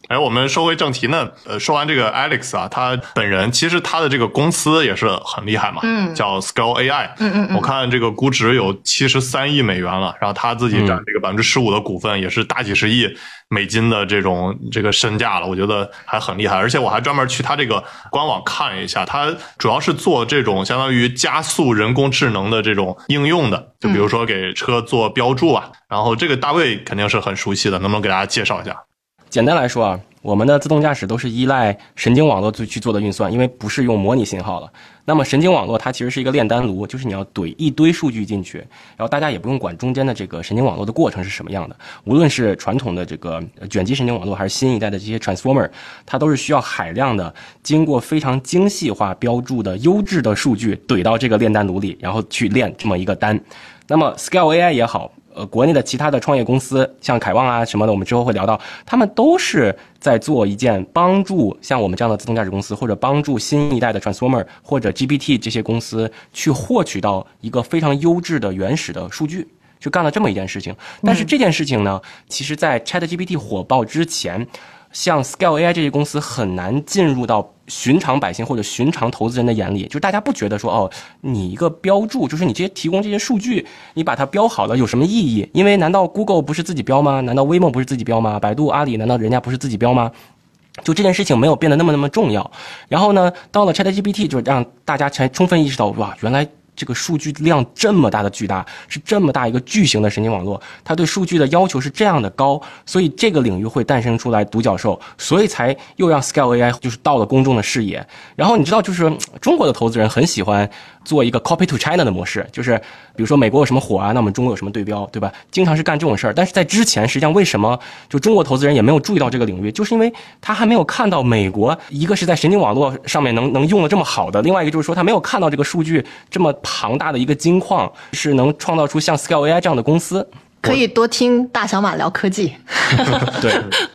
哎，我们说回正题呢，呃，说完这个 Alex 啊，他本人其实他的这个公司也是很厉害嘛，嗯，叫 Scale AI，嗯嗯我看这个估值有七十三亿美元了，然后他自己占这个百分之十五的股份，也是大几十亿美金的这种这个身价了，我觉得还很厉害，而且我还专门去他这个官网看了一下，他主要是做这种相当于加速人工智能的这种应用的，就比如说给车做标注啊，然后这个大卫肯定是很熟悉的，能不能给大家介绍一下？简单来说啊，我们的自动驾驶都是依赖神经网络去去做的运算，因为不是用模拟信号了。那么神经网络它其实是一个炼丹炉，就是你要怼一堆数据进去，然后大家也不用管中间的这个神经网络的过程是什么样的。无论是传统的这个卷积神经网络，还是新一代的这些 transformer，它都是需要海量的经过非常精细化标注的优质的数据怼到这个炼丹炉里，然后去炼这么一个丹。那么 Scale AI 也好，呃，国内的其他的创业公司，像凯望啊什么的，我们之后会聊到，他们都是在做一件帮助像我们这样的自动驾驶公司，或者帮助新一代的 Transformer 或者 GPT 这些公司去获取到一个非常优质的原始的数据。就干了这么一件事情，但是这件事情呢，其实在 ChatGPT 火爆之前，像 Scale AI 这些公司很难进入到寻常百姓或者寻常投资人的眼里，就大家不觉得说哦，你一个标注，就是你这些提供这些数据，你把它标好了有什么意义？因为难道 Google 不是自己标吗？难道 Waymo 不是自己标吗？百度、阿里难道人家不是自己标吗？就这件事情没有变得那么那么重要。然后呢，到了 ChatGPT，就让大家才充分意识到，哇，原来。这个数据量这么大的巨大，是这么大一个巨型的神经网络，它对数据的要求是这样的高，所以这个领域会诞生出来独角兽，所以才又让 Scale AI 就是到了公众的视野。然后你知道，就是中国的投资人很喜欢。做一个 copy to China 的模式，就是比如说美国有什么火啊，那我们中国有什么对标，对吧？经常是干这种事儿。但是在之前，实际上为什么就中国投资人也没有注意到这个领域，就是因为他还没有看到美国一个是在神经网络上面能能用的这么好的，另外一个就是说他没有看到这个数据这么庞大的一个金矿是能创造出像 Scale AI 这样的公司。可以多听大小马聊科技。[LAUGHS] 对，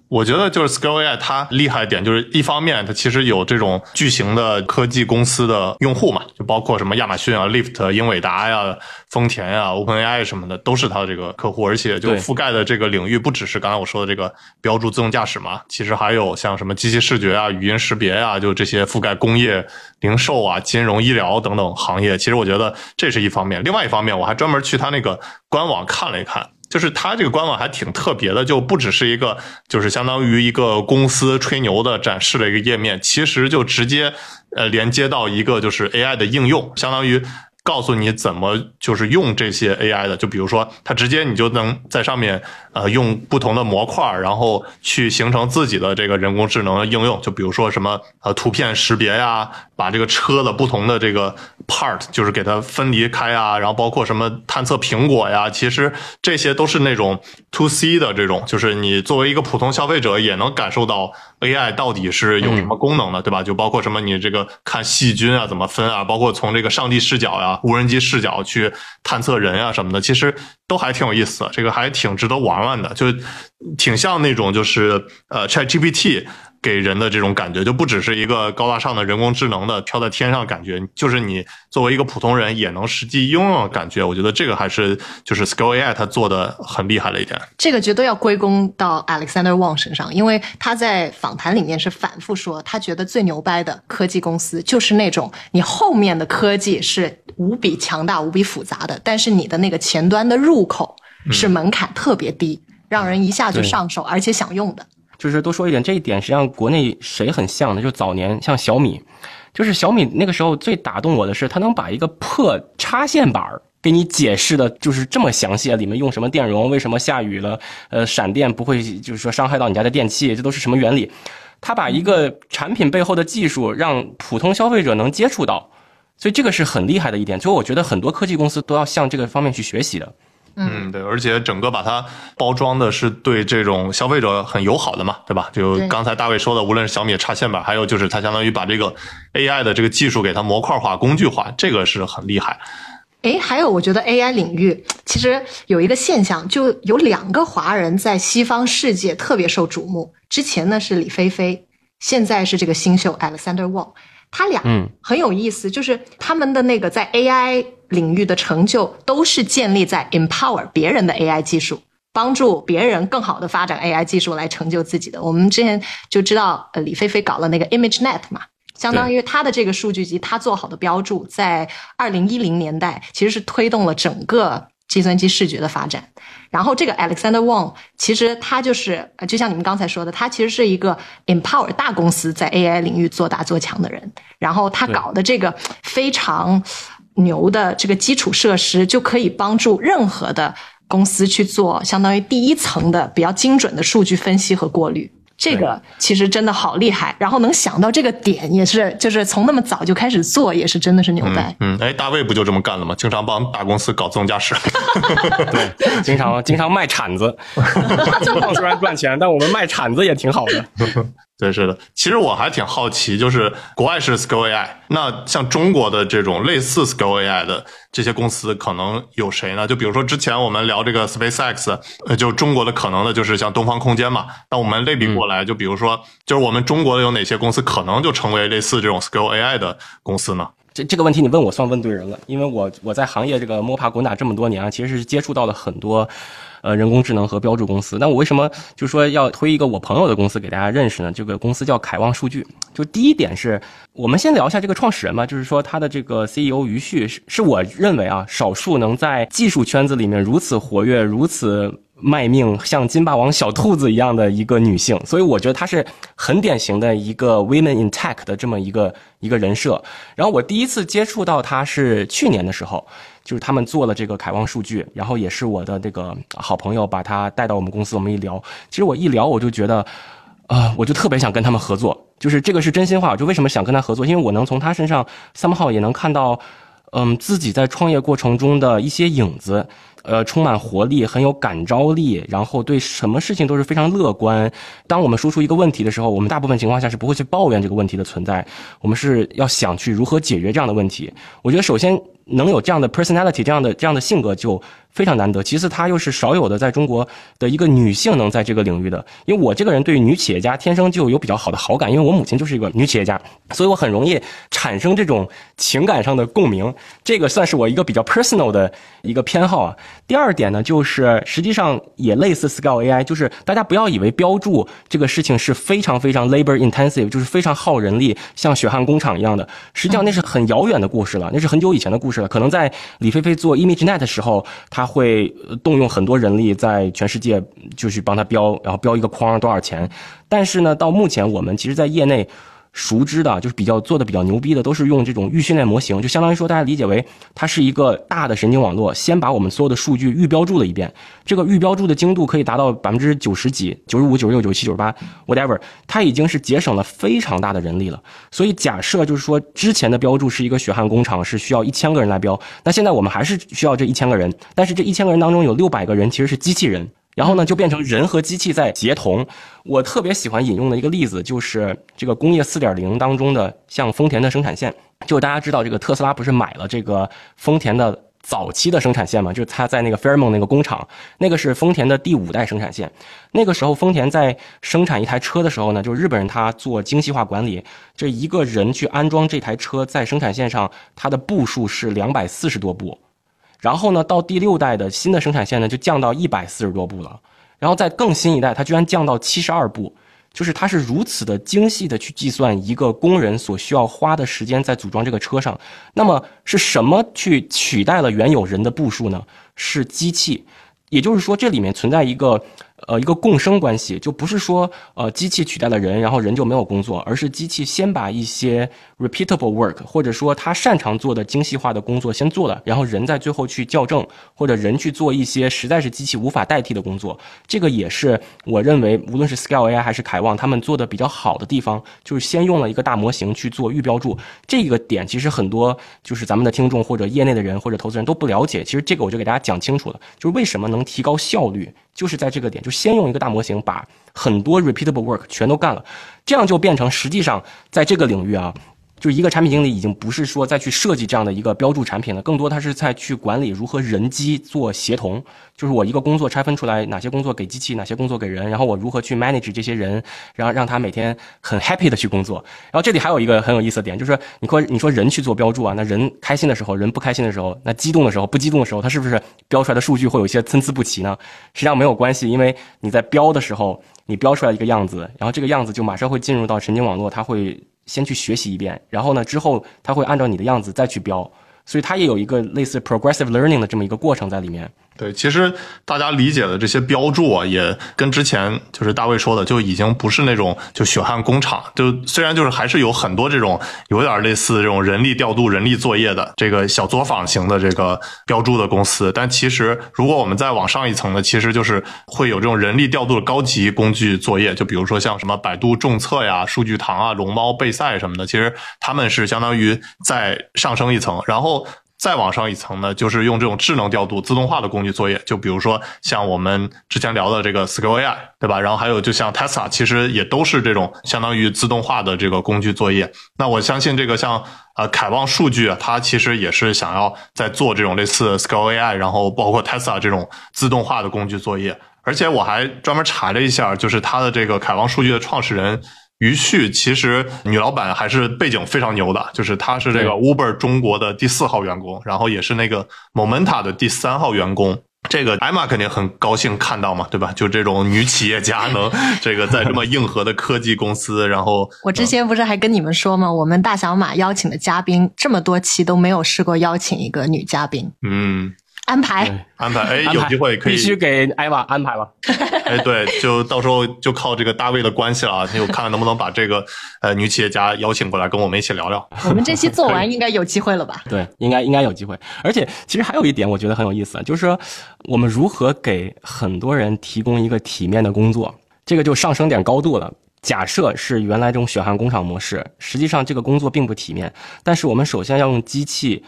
我觉得就是 Scale AI 它厉害的点，就是一方面它其实有这种巨型的科技公司的用户嘛，就包括什么亚马逊啊、Lyft、英伟达呀、丰田呀、OpenAI 什么的，都是它的这个客户，而且就覆盖的这个领域不只是刚才我说的这个标注自动驾驶嘛，其实还有像什么机器视觉啊、语音识别啊，就这些覆盖工业、零售啊、金融、医疗等等行业。其实我觉得这是一方面，另外一方面我还专门去它那个官网看了一看。就是它这个官网还挺特别的，就不只是一个，就是相当于一个公司吹牛的展示的一个页面，其实就直接呃连接到一个就是 AI 的应用，相当于。告诉你怎么就是用这些 AI 的，就比如说，它直接你就能在上面呃用不同的模块儿，然后去形成自己的这个人工智能的应用。就比如说什么呃图片识别呀，把这个车的不同的这个 part 就是给它分离开啊，然后包括什么探测苹果呀，其实这些都是那种 to C 的这种，就是你作为一个普通消费者也能感受到 AI 到底是有什么功能的，对吧？就包括什么你这个看细菌啊怎么分啊，包括从这个上帝视角呀。无人机视角去探测人啊什么的，其实都还挺有意思，这个还挺值得玩玩的，就挺像那种就是呃 ChatGPT 给人的这种感觉，就不只是一个高大上的人工智能的飘在天上感觉，就是你作为一个普通人也能实际应用的感觉。我觉得这个还是就是 Scale AI 它做的很厉害的一点。这个绝对要归功到 Alexander Wang 身上，因为他在访谈里面是反复说，他觉得最牛掰的科技公司就是那种你后面的科技是。无比强大、无比复杂的，但是你的那个前端的入口是门槛特别低，让人一下就上手，而且想用的。就是多说一点，这一点实际上国内谁很像呢？就早年像小米，就是小米那个时候最打动我的是，它能把一个破插线板给你解释的，就是这么详细，里面用什么电容，为什么下雨了，呃，闪电不会就是说伤害到你家的电器，这都是什么原理？它把一个产品背后的技术让普通消费者能接触到。所以这个是很厉害的一点，所以我觉得很多科技公司都要向这个方面去学习的。嗯，对，而且整个把它包装的是对这种消费者很友好的嘛，对吧？就刚才大卫说的，无论是小米插线板，还有就是它相当于把这个 AI 的这个技术给它模块化、工具化，这个是很厉害。哎，还有我觉得 AI 领域其实有一个现象，就有两个华人在西方世界特别受瞩目。之前呢是李飞飞，现在是这个新秀 Alexander Wang。他俩很有意思，就是他们的那个在 AI 领域的成就，都是建立在 empower 别人的 AI 技术，帮助别人更好的发展 AI 技术来成就自己的。我们之前就知道，呃，李飞飞搞了那个 ImageNet 嘛，相当于他的这个数据集，他做好的标注，在二零一零年代其实是推动了整个。计算机视觉的发展，然后这个 Alexander Wang 其实他就是就像你们刚才说的，他其实是一个 empower 大公司在 AI 领域做大做强的人。然后他搞的这个非常牛的这个基础设施，就可以帮助任何的公司去做相当于第一层的比较精准的数据分析和过滤。这个其实真的好厉害，然后能想到这个点也是，就是从那么早就开始做，也是真的是牛掰。嗯，哎，大卫不就这么干了吗？经常帮大公司搞自动驾驶，[LAUGHS] [LAUGHS] 对，经常经常卖铲子，金 [LAUGHS] 矿虽然赚钱，但我们卖铲子也挺好的。对，是的。其实我还挺好奇，就是国外是 Skill AI，那像中国的这种类似 Skill AI 的这些公司，可能有谁呢？就比如说之前我们聊这个 SpaceX，呃，就中国的可能的就是像东方空间嘛。那我们类比过来，就比如说，就是我们中国的有哪些公司可能就成为类似这种 Skill AI 的公司呢？这这个问题你问我算问对人了，因为我我在行业这个摸爬滚打这么多年啊，其实是接触到了很多。呃，人工智能和标注公司，那我为什么就说要推一个我朋友的公司给大家认识呢？这个公司叫凯望数据。就第一点是，我们先聊一下这个创始人吧，就是说他的这个 CEO 余旭是是我认为啊，少数能在技术圈子里面如此活跃、如此卖命，像金霸王小兔子一样的一个女性，所以我觉得她是很典型的一个 women in tech 的这么一个一个人设。然后我第一次接触到她是去年的时候。就是他们做了这个凯望数据，然后也是我的这个好朋友把她带到我们公司，我们一聊，其实我一聊我就觉得，啊，我就特别想跟他们合作，就是这个是真心话。我就为什么想跟他合作？因为我能从他身上，somehow 也能看到，嗯，自己在创业过程中的一些影子，呃，充满活力，很有感召力，然后对什么事情都是非常乐观。当我们输出一个问题的时候，我们大部分情况下是不会去抱怨这个问题的存在，我们是要想去如何解决这样的问题。我觉得首先。能有这样的 personality，这样的这样的性格就。非常难得，其次她又是少有的在中国的一个女性能在这个领域的，因为我这个人对于女企业家天生就有比较好的好感，因为我母亲就是一个女企业家，所以我很容易产生这种情感上的共鸣，这个算是我一个比较 personal 的一个偏好啊。第二点呢，就是实际上也类似 scale AI，就是大家不要以为标注这个事情是非常非常 labor intensive，就是非常耗人力，像血汗工厂一样的，实际上那是很遥远的故事了，那是很久以前的故事了，可能在李飞飞做 ImageNet 的时候，他。他会动用很多人力在全世界就去帮他标，然后标一个框多少钱？但是呢，到目前我们其实，在业内。熟知的，就是比较做的比较牛逼的，都是用这种预训练模型，就相当于说，大家理解为它是一个大的神经网络，先把我们所有的数据预标注了一遍，这个预标注的精度可以达到百分之九十几、九十五、九十六、九十七、九十八，whatever，它已经是节省了非常大的人力了。所以假设就是说，之前的标注是一个血汗工厂，是需要一千个人来标，那现在我们还是需要这一千个人，但是这一千个人当中有六百个人其实是机器人。然后呢，就变成人和机器在协同。我特别喜欢引用的一个例子，就是这个工业四点零当中的，像丰田的生产线。就大家知道，这个特斯拉不是买了这个丰田的早期的生产线嘛？就是他在那个 Fairmont 那个工厂，那个是丰田的第五代生产线。那个时候，丰田在生产一台车的时候呢，就是日本人他做精细化管理，这一个人去安装这台车在生产线上，它的步数是两百四十多步。然后呢，到第六代的新的生产线呢，就降到一百四十多部了。然后在更新一代，它居然降到七十二部，就是它是如此的精细的去计算一个工人所需要花的时间在组装这个车上。那么是什么去取代了原有人的步数呢？是机器，也就是说这里面存在一个。呃，一个共生关系，就不是说呃机器取代了人，然后人就没有工作，而是机器先把一些 repeatable work，或者说他擅长做的精细化的工作先做了，然后人在最后去校正，或者人去做一些实在是机器无法代替的工作。这个也是我认为，无论是 Scale AI 还是凯望，他们做的比较好的地方，就是先用了一个大模型去做预标注。这个点其实很多就是咱们的听众或者业内的人或者投资人都不了解。其实这个我就给大家讲清楚了，就是为什么能提高效率。就是在这个点，就先用一个大模型把很多 repeatable work 全都干了，这样就变成实际上在这个领域啊。就一个产品经理已经不是说再去设计这样的一个标注产品了，更多他是在去管理如何人机做协同。就是我一个工作拆分出来，哪些工作给机器，哪些工作给人，然后我如何去 manage 这些人，然后让他每天很 happy 的去工作。然后这里还有一个很有意思的点，就是你说你说人去做标注啊，那人开心的时候，人不开心的时候，那激动的时候，不激动的时候，他是不是标出来的数据会有一些参差不齐呢？实际上没有关系，因为你在标的时候，你标出来一个样子，然后这个样子就马上会进入到神经网络，它会。先去学习一遍，然后呢，之后他会按照你的样子再去标，所以它也有一个类似 progressive learning 的这么一个过程在里面。对，其实大家理解的这些标注啊，也跟之前就是大卫说的，就已经不是那种就血汗工厂。就虽然就是还是有很多这种有点类似这种人力调度、人力作业的这个小作坊型的这个标注的公司，但其实如果我们再往上一层呢，其实就是会有这种人力调度的高级工具作业。就比如说像什么百度众测呀、数据堂啊、龙猫备赛什么的，其实他们是相当于再上升一层，然后。再往上一层呢，就是用这种智能调度、自动化的工具作业，就比如说像我们之前聊的这个 Scale AI，对吧？然后还有就像 Tesla，其实也都是这种相当于自动化的这个工具作业。那我相信这个像呃凯望数据，它其实也是想要在做这种类似 Scale AI，然后包括 Tesla 这种自动化的工具作业。而且我还专门查了一下，就是它的这个凯望数据的创始人。于旭其实女老板还是背景非常牛的，就是她是这个 Uber 中国的第四号员工，然后也是那个 Momenta 的第三号员工。这个艾玛肯定很高兴看到嘛，对吧？就这种女企业家能 [LAUGHS] 这个在这么硬核的科技公司，然后我之前不是还跟你们说吗？我们大小马邀请的嘉宾这么多期都没有试过邀请一个女嘉宾，嗯安排。对安排，哎，有机会可以必须给艾娃安排了。哎，对，就到时候就靠这个大卫的关系了啊，就看看能不能把这个呃女企业家邀请过来跟我们一起聊聊。我们这期做完应该有机会了吧？对，应该应该有机会。而且其实还有一点，我觉得很有意思，就是说我们如何给很多人提供一个体面的工作，这个就上升点高度了。假设是原来这种血汗工厂模式，实际上这个工作并不体面，但是我们首先要用机器。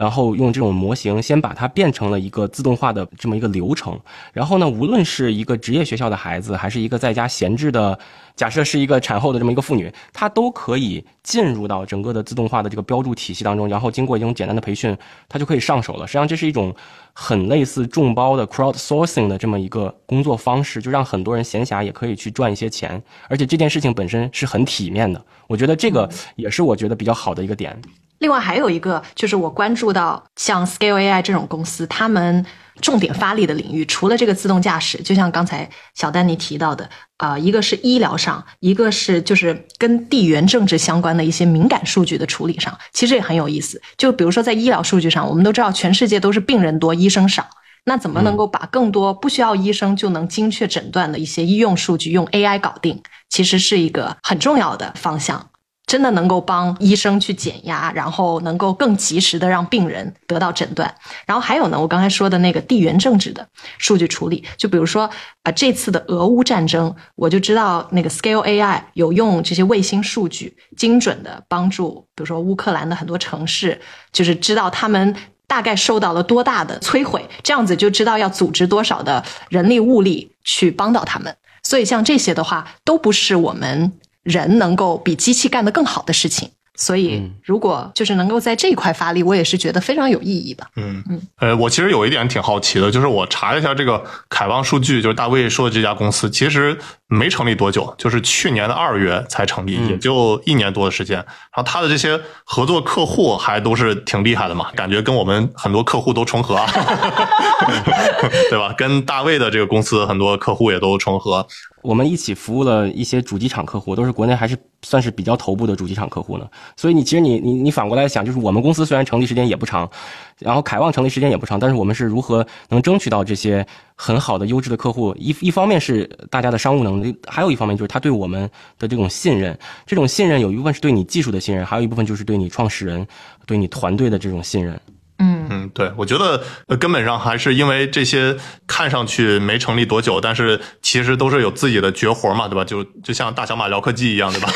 然后用这种模型先把它变成了一个自动化的这么一个流程，然后呢，无论是一个职业学校的孩子，还是一个在家闲置的，假设是一个产后的这么一个妇女，她都可以进入到整个的自动化的这个标注体系当中，然后经过一种简单的培训，她就可以上手了。实际上，这是一种很类似众包的 crowdsourcing 的这么一个工作方式，就让很多人闲暇也可以去赚一些钱，而且这件事情本身是很体面的。我觉得这个也是我觉得比较好的一个点。另外还有一个就是我关注到像 Scale AI 这种公司，他们重点发力的领域，除了这个自动驾驶，就像刚才小丹尼提到的，呃，一个是医疗上，一个是就是跟地缘政治相关的一些敏感数据的处理上，其实也很有意思。就比如说在医疗数据上，我们都知道全世界都是病人多，医生少。那怎么能够把更多不需要医生就能精确诊断的一些医用数据用 AI 搞定？其实是一个很重要的方向。真的能够帮医生去减压，然后能够更及时的让病人得到诊断。然后还有呢，我刚才说的那个地缘政治的数据处理，就比如说啊，这次的俄乌战争，我就知道那个 Scale AI 有用这些卫星数据，精准的帮助，比如说乌克兰的很多城市，就是知道他们大概受到了多大的摧毁，这样子就知道要组织多少的人力物力去帮到他们。所以像这些的话，都不是我们。人能够比机器干得更好的事情，所以如果就是能够在这一块发力，我也是觉得非常有意义的。嗯嗯，呃，我其实有一点挺好奇的，就是我查了一下这个凯旺数据，就是大卫说的这家公司，其实没成立多久，就是去年的二月才成立，也就一年多的时间。然后他的这些合作客户还都是挺厉害的嘛，感觉跟我们很多客户都重合啊，[LAUGHS] 对吧？跟大卫的这个公司很多客户也都重合。我们一起服务了一些主机厂客户，都是国内还是算是比较头部的主机厂客户呢。所以你其实你你你反过来想，就是我们公司虽然成立时间也不长，然后凯旺成立时间也不长，但是我们是如何能争取到这些很好的优质的客户？一一方面是大家的商务能力，还有一方面就是他对我们的这种信任。这种信任有一部分是对你技术的信任，还有一部分就是对你创始人、对你团队的这种信任。嗯嗯，对，我觉得根本上还是因为这些看上去没成立多久，但是其实都是有自己的绝活嘛，对吧？就就像大小马聊科技一样，对吧？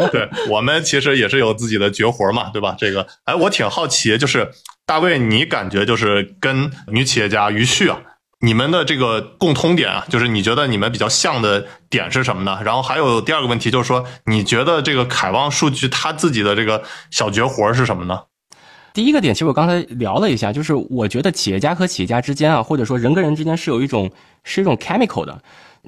[LAUGHS] 对我们其实也是有自己的绝活嘛，对吧？这个，哎，我挺好奇，就是大卫，你感觉就是跟女企业家于旭啊，你们的这个共通点啊，就是你觉得你们比较像的点是什么呢？然后还有第二个问题就是说，你觉得这个凯旺数据它自己的这个小绝活是什么呢？第一个点，其实我刚才聊了一下，就是我觉得企业家和企业家之间啊，或者说人跟人之间是有一种是一种 chemical 的，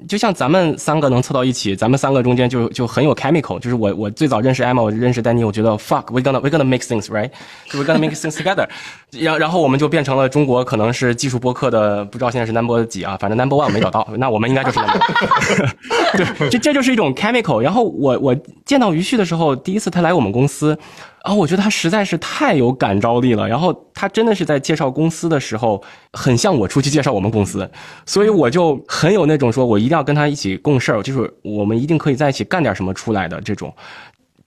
就像咱们三个能凑到一起，咱们三个中间就就很有 chemical。就是我我最早认识 Emma，我认识丹尼，我觉得 fuck we gonna we gonna make things right，we gonna make things together。[LAUGHS] 然然后我们就变成了中国可能是技术播客的，不知道现在是 number 几啊，反正 number one 我没找到，[LAUGHS] 那我们应该就是 number。[LAUGHS] 对，这这就是一种 chemical。然后我我见到于旭的时候，第一次他来我们公司。啊我觉得他实在是太有感召力了，然后他真的是在介绍公司的时候，很像我出去介绍我们公司，所以我就很有那种说我一定要跟他一起共事儿，就是我们一定可以在一起干点什么出来的这种。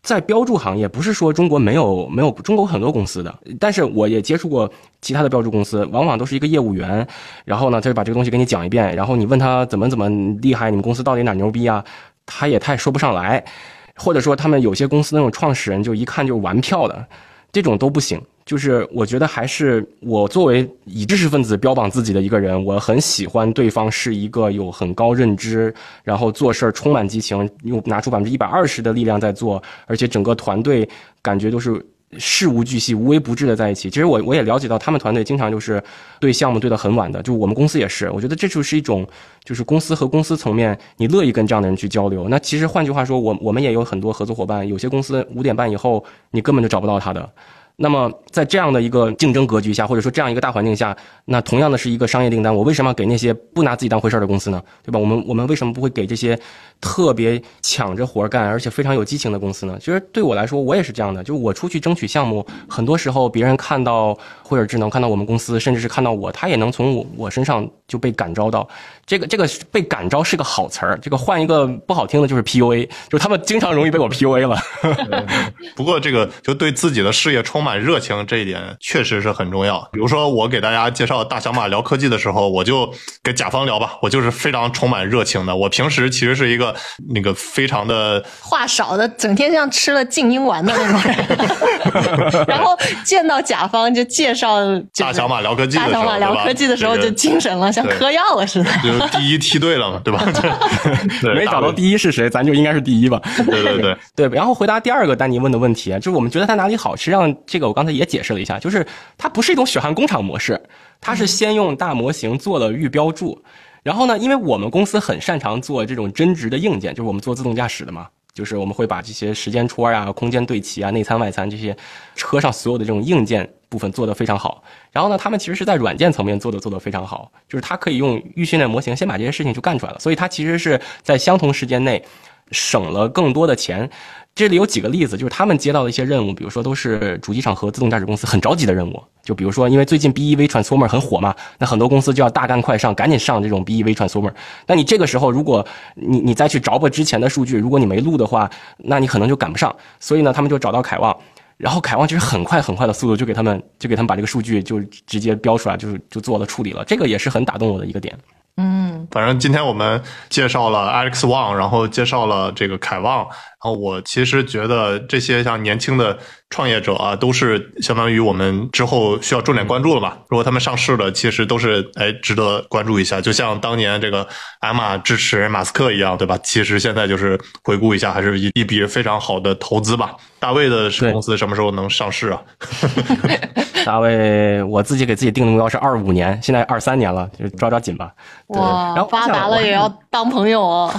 在标注行业，不是说中国没有没有中国很多公司的，但是我也接触过其他的标注公司，往往都是一个业务员，然后呢他就把这个东西给你讲一遍，然后你问他怎么怎么厉害，你们公司到底哪牛逼啊，他也太说不上来。或者说，他们有些公司那种创始人就一看就是玩票的，这种都不行。就是我觉得还是我作为以知识分子标榜自己的一个人，我很喜欢对方是一个有很高认知，然后做事儿充满激情，又拿出百分之一百二十的力量在做，而且整个团队感觉都是事无巨细、无微不至的在一起。其实我我也了解到，他们团队经常就是对项目对得很晚的，就我们公司也是。我觉得这就是一种，就是公司和公司层面，你乐意跟这样的人去交流。那其实换句话说，我我们也有很多合作伙伴，有些公司五点半以后你根本就找不到他的。那么，在这样的一个竞争格局下，或者说这样一个大环境下，那同样的是一个商业订单，我为什么给那些不拿自己当回事的公司呢？对吧？我们我们为什么不会给这些特别抢着活干，而且非常有激情的公司呢？其实对我来说，我也是这样的。就我出去争取项目，很多时候别人看到惠尔智能，看到我们公司，甚至是看到我，他也能从我我身上就被感召到。这个这个被感召是个好词儿，这个换一个不好听的就是 PUA，就他们经常容易被我 PUA 了。[LAUGHS] 不过这个就对自己的事业充满热情，这一点确实是很重要。比如说我给大家介绍大小马聊科技的时候，我就跟甲方聊吧，我就是非常充满热情的。我平时其实是一个那个非常的话少的，整天像吃了静音丸的那种人，[LAUGHS] 然后见到甲方就介绍大小马聊科技，大小马聊科技的时候就精神了，像嗑药了似的。就是第一梯队了嘛，对吧？[LAUGHS] 对，没找到第一是谁，咱就应该是第一吧。对对对 [LAUGHS] 对。然后回答第二个丹尼问的问题，就是我们觉得它哪里好？实际上，这个我刚才也解释了一下，就是它不是一种血汗工厂模式，它是先用大模型做了预标注，然后呢，因为我们公司很擅长做这种真值的硬件，就是我们做自动驾驶的嘛。就是我们会把这些时间戳啊、空间对齐啊、内参外参这些车上所有的这种硬件部分做得非常好。然后呢，他们其实是在软件层面做的做得非常好，就是他可以用预训练模型先把这些事情就干出来了，所以它其实是在相同时间内省了更多的钱。这里有几个例子，就是他们接到的一些任务，比如说都是主机厂和自动驾驶公司很着急的任务。就比如说，因为最近 BEV Transformer 很火嘛，那很多公司就要大干快上，赶紧上这种 BEV Transformer。那你这个时候，如果你你再去找补之前的数据，如果你没录的话，那你可能就赶不上。所以呢，他们就找到凯旺，然后凯旺其实很快很快的速度就给他们就给他们把这个数据就直接标出来，就是就做了处理了。这个也是很打动我的一个点。嗯，反正今天我们介绍了 Alex Wang，然后介绍了这个凯旺，然后我其实觉得这些像年轻的创业者啊，都是相当于我们之后需要重点关注了吧。如果他们上市了，其实都是哎值得关注一下。就像当年这个艾玛支持马斯克一样，对吧？其实现在就是回顾一下，还是一一笔非常好的投资吧。大卫的公司什么时候能上市啊？[LAUGHS] 大卫，我自己给自己定的目标是二五年，现在二三年了，就抓抓紧吧。哇，然后发达了也要当朋友哦。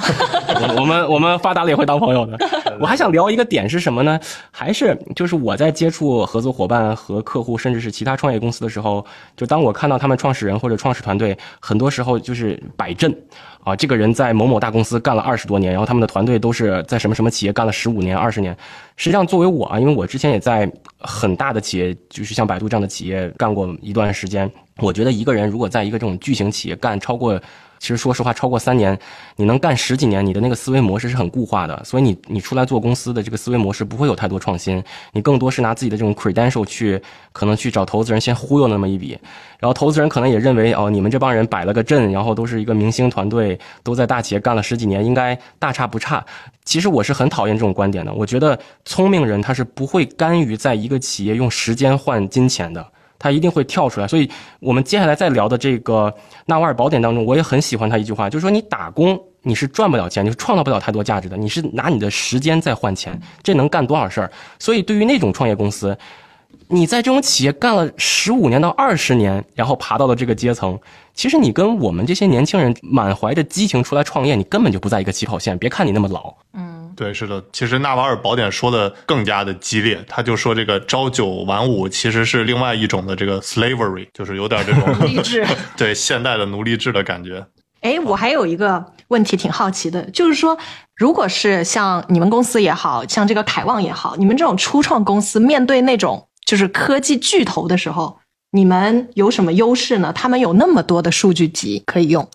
我 [LAUGHS] 我们我们发达了也会当朋友的。[LAUGHS] 我还想聊一个点是什么呢？还是就是我在接触合作伙伴和客户，甚至是其他创业公司的时候，就当我看到他们创始人或者创始团队，很多时候就是摆阵。啊，这个人在某某大公司干了二十多年，然后他们的团队都是在什么什么企业干了十五年、二十年。实际上，作为我啊，因为我之前也在很大的企业，就是像百度这样的企业干过一段时间，我觉得一个人如果在一个这种巨型企业干超过。其实说实话，超过三年，你能干十几年，你的那个思维模式是很固化的，所以你你出来做公司的这个思维模式不会有太多创新，你更多是拿自己的这种 credential 去可能去找投资人先忽悠那么一笔，然后投资人可能也认为哦，你们这帮人摆了个阵，然后都是一个明星团队，都在大企业干了十几年，应该大差不差。其实我是很讨厌这种观点的，我觉得聪明人他是不会甘于在一个企业用时间换金钱的。他一定会跳出来，所以我们接下来再聊的这个纳瓦尔宝典当中，我也很喜欢他一句话，就是说你打工你是赚不了钱，你是创造不了太多价值的，你是拿你的时间在换钱，这能干多少事儿？所以对于那种创业公司，你在这种企业干了十五年到二十年，然后爬到了这个阶层，其实你跟我们这些年轻人满怀着激情出来创业，你根本就不在一个起跑线。别看你那么老，嗯。对，是的，其实纳瓦尔宝典说的更加的激烈，他就说这个朝九晚五其实是另外一种的这个 slavery，就是有点这种奴隶制，[LAUGHS] 对现代的奴隶制的感觉。哎，我还有一个问题挺好奇的，就是说，如果是像你们公司也好像这个凯旺也好，你们这种初创公司面对那种就是科技巨头的时候，你们有什么优势呢？他们有那么多的数据集可以用。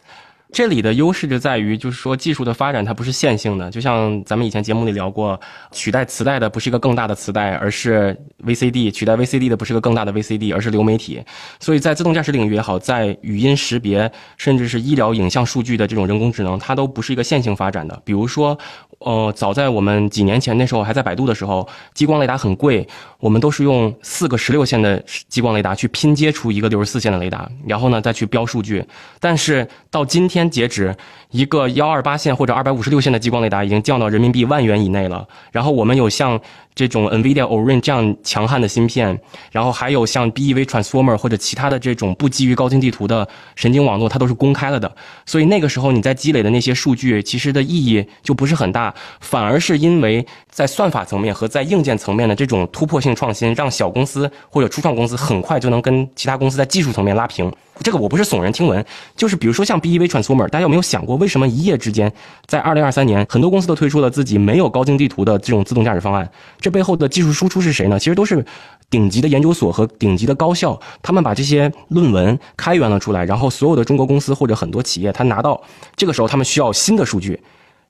这里的优势就在于，就是说技术的发展它不是线性的，就像咱们以前节目里聊过，取代磁带的不是一个更大的磁带，而是 VCD；取代 VCD 的不是个更大的 VCD，而是流媒体。所以在自动驾驶领域也好，在语音识别，甚至是医疗影像数据的这种人工智能，它都不是一个线性发展的。比如说，呃，早在我们几年前那时候还在百度的时候，激光雷达很贵，我们都是用四个十六线的激光雷达去拼接出一个六十四线的雷达，然后呢再去标数据。但是到今天。截止，一个幺二八线或者二百五十六线的激光雷达已经降到人民币万元以内了。然后我们有向这种 NVIDIA Orin 这样强悍的芯片，然后还有像 BEV Transformer 或者其他的这种不基于高清地图的神经网络，它都是公开了的。所以那个时候你在积累的那些数据，其实的意义就不是很大，反而是因为在算法层面和在硬件层面的这种突破性创新，让小公司或者初创公司很快就能跟其他公司在技术层面拉平。这个我不是耸人听闻，就是比如说像 BEV Transformer，大家有没有想过，为什么一夜之间，在二零二三年，很多公司都推出了自己没有高精地图的这种自动驾驶方案？这背后的技术输出是谁呢？其实都是顶级的研究所和顶级的高校，他们把这些论文开源了出来，然后所有的中国公司或者很多企业，他拿到这个时候，他们需要新的数据。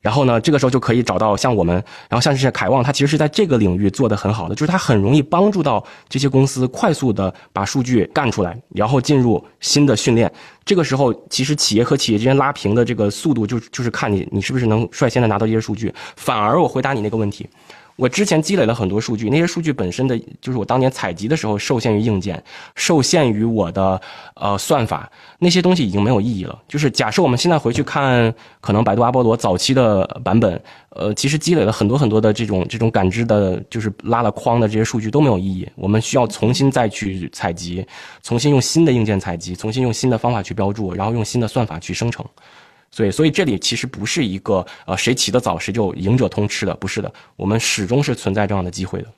然后呢，这个时候就可以找到像我们，然后像是凯旺，他其实是在这个领域做的很好的，就是他很容易帮助到这些公司快速的把数据干出来，然后进入新的训练。这个时候，其实企业和企业之间拉平的这个速度，就就是看你你是不是能率先的拿到这些数据。反而我回答你那个问题。我之前积累了很多数据，那些数据本身的就是我当年采集的时候受限于硬件，受限于我的呃算法，那些东西已经没有意义了。就是假设我们现在回去看，可能百度阿波罗早期的版本，呃，其实积累了很多很多的这种这种感知的，就是拉了框的这些数据都没有意义。我们需要重新再去采集，重新用新的硬件采集，重新用新的方法去标注，然后用新的算法去生成。所以，所以这里其实不是一个呃谁起得早谁就赢者通吃的，不是的，我们始终是存在这样的机会的。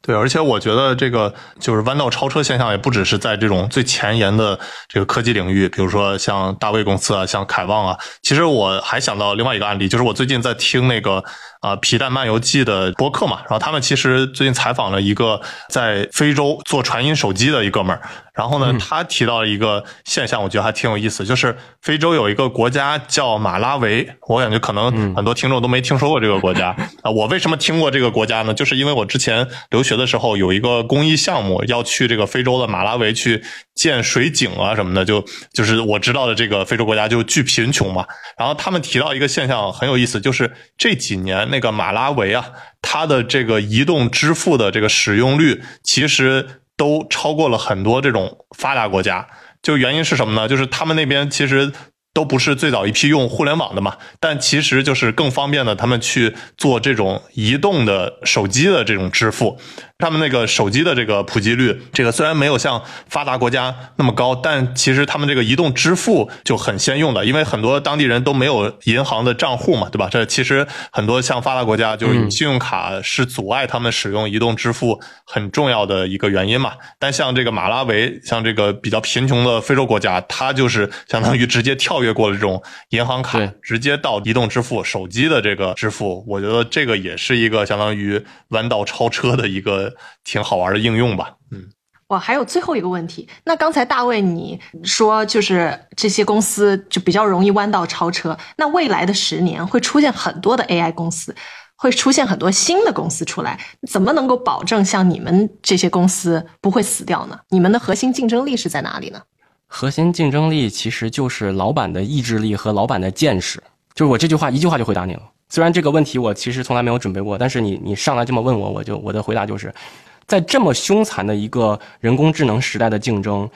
对，而且我觉得这个就是弯道超车现象，也不只是在这种最前沿的这个科技领域，比如说像大卫公司啊，像凯旺啊。其实我还想到另外一个案例，就是我最近在听那个啊皮蛋漫游记的播客嘛，然后他们其实最近采访了一个在非洲做传音手机的一哥们儿。然后呢，他提到了一个现象，我觉得还挺有意思，就是非洲有一个国家叫马拉维，我感觉可能很多听众都没听说过这个国家 [LAUGHS] 啊。我为什么听过这个国家呢？就是因为我之前留学的时候有一个公益项目要去这个非洲的马拉维去建水井啊什么的，就就是我知道的这个非洲国家就巨贫穷嘛。然后他们提到一个现象很有意思，就是这几年那个马拉维啊，它的这个移动支付的这个使用率其实。都超过了很多这种发达国家，就原因是什么呢？就是他们那边其实都不是最早一批用互联网的嘛，但其实就是更方便的，他们去做这种移动的手机的这种支付。他们那个手机的这个普及率，这个虽然没有像发达国家那么高，但其实他们这个移动支付就很先用的，因为很多当地人都没有银行的账户嘛，对吧？这其实很多像发达国家，就是信用卡是阻碍他们使用移动支付很重要的一个原因嘛。但像这个马拉维，像这个比较贫穷的非洲国家，它就是相当于直接跳跃过了这种银行卡，直接到移动支付、手机的这个支付。我觉得这个也是一个相当于弯道超车的一个。挺好玩的应用吧，嗯，我，还有最后一个问题，那刚才大卫你说就是这些公司就比较容易弯道超车，那未来的十年会出现很多的 AI 公司，会出现很多新的公司出来，怎么能够保证像你们这些公司不会死掉呢？你们的核心竞争力是在哪里呢？核心竞争力其实就是老板的意志力和老板的见识，就是我这句话一句话就回答你了。虽然这个问题我其实从来没有准备过，但是你你上来这么问我，我就我的回答就是，在这么凶残的一个人工智能时代的竞争，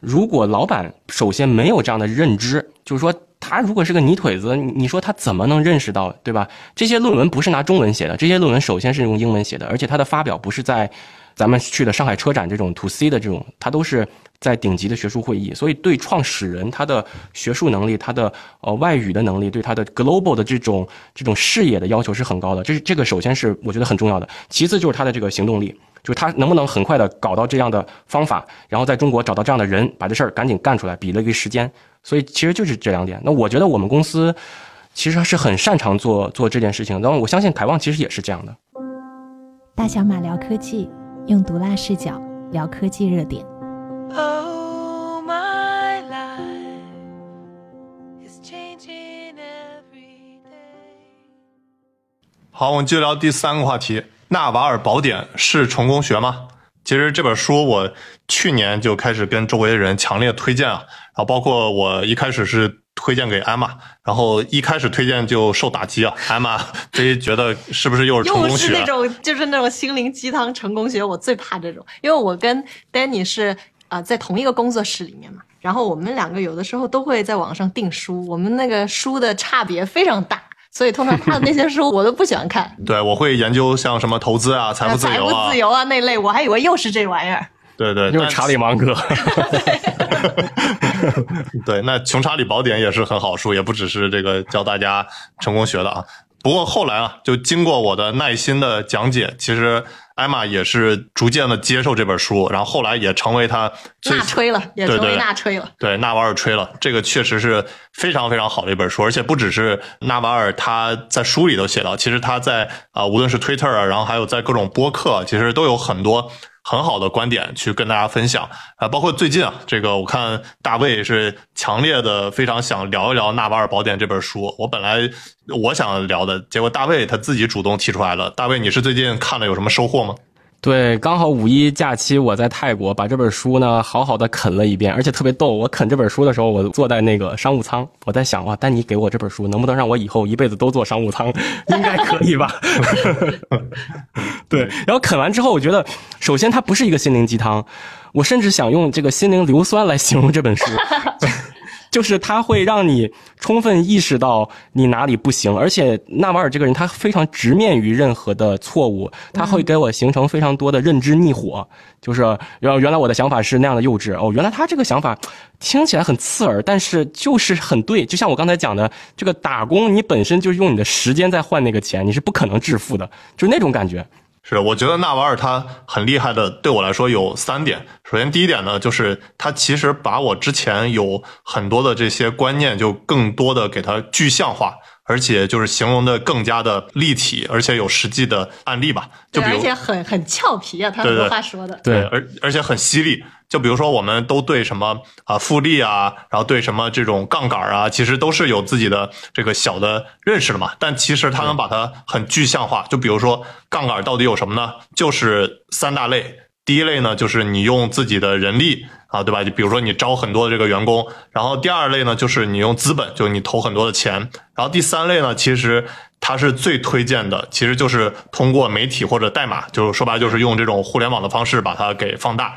如果老板首先没有这样的认知，就是说他如果是个泥腿子，你说他怎么能认识到，对吧？这些论文不是拿中文写的，这些论文首先是用英文写的，而且他的发表不是在咱们去的上海车展这种 to C 的这种，它都是。在顶级的学术会议，所以对创始人他的学术能力、他的呃外语的能力、对他的 global 的这种这种视野的要求是很高的。这是这个首先是我觉得很重要的。其次就是他的这个行动力，就是他能不能很快的搞到这样的方法，然后在中国找到这样的人，把这事儿赶紧干出来，比了一个时间。所以其实就是这两点。那我觉得我们公司其实是很擅长做做这件事情。然后我相信凯旺其实也是这样的。大小马聊科技，用毒辣视角聊科技热点。Oh, my life is changing every day. 好，我们继续聊第三个话题，《纳瓦尔宝典》是成功学吗？其实这本书我去年就开始跟周围的人强烈推荐啊，然后包括我一开始是推荐给艾玛，然后一开始推荐就受打击啊，艾玛 [LAUGHS] 这觉得是不是又是成功学？又是那种就是那种心灵鸡汤成功学，我最怕这种，因为我跟 Danny 是啊在同一个工作室里面嘛，然后我们两个有的时候都会在网上订书，我们那个书的差别非常大。所以通常他的那些书 [LAUGHS] 我都不喜欢看。对，我会研究像什么投资啊、财富自由啊财富自、由啊那类，我还以为又是这玩意儿。对对，但就是查理芒格。[LAUGHS] 对，那《穷查理宝典》也是很好书，也不只是这个教大家成功学的啊。不过后来啊，就经过我的耐心的讲解，其实艾玛也是逐渐的接受这本书，然后后来也成为他最纳吹了，也成为对对纳吹了。对纳瓦尔吹了，这个确实是非常非常好的一本书，而且不只是纳瓦尔他在书里都写到，其实他在啊、无论是 Twitter 啊，然后还有在各种播客，其实都有很多很好的观点去跟大家分享啊、包括最近啊，这个我看大卫是强烈的非常想聊一聊《纳瓦尔宝典》这本书，我本来我想聊的，结果大卫他自己主动提出来了。大卫，你是最近看了有什么收获吗？对，刚好五一假期我在泰国把这本书呢好好的啃了一遍，而且特别逗。我啃这本书的时候，我坐在那个商务舱，我在想哇，丹尼给我这本书，能不能让我以后一辈子都坐商务舱？[LAUGHS] 应该可以吧？[LAUGHS] 对。然后啃完之后，我觉得首先它不是一个心灵鸡汤，我甚至想用这个心灵硫酸来形容这本书。就是他会让你充分意识到你哪里不行，而且纳瓦尔这个人他非常直面于任何的错误，他会给我形成非常多的认知逆火。就是原原来我的想法是那样的幼稚哦，原来他这个想法听起来很刺耳，但是就是很对。就像我刚才讲的，这个打工你本身就是用你的时间在换那个钱，你是不可能致富的，就是那种感觉。是，我觉得纳瓦尔他很厉害的，对我来说有三点。首先，第一点呢，就是他其实把我之前有很多的这些观念，就更多的给它具象化，而且就是形容的更加的立体，而且有实际的案例吧。就对，比如，而且很很俏皮啊，他很多对对话说的。对而而且很犀利。就比如说，我们都对什么啊复利啊，然后对什么这种杠杆啊，其实都是有自己的这个小的认识的嘛。但其实他能把它很具象化。就比如说，杠杆到底有什么呢？就是三大类。第一类呢，就是你用自己的人力啊，对吧？就比如说你招很多的这个员工。然后第二类呢，就是你用资本，就你投很多的钱。然后第三类呢，其实它是最推荐的，其实就是通过媒体或者代码，就是说白了就是用这种互联网的方式把它给放大。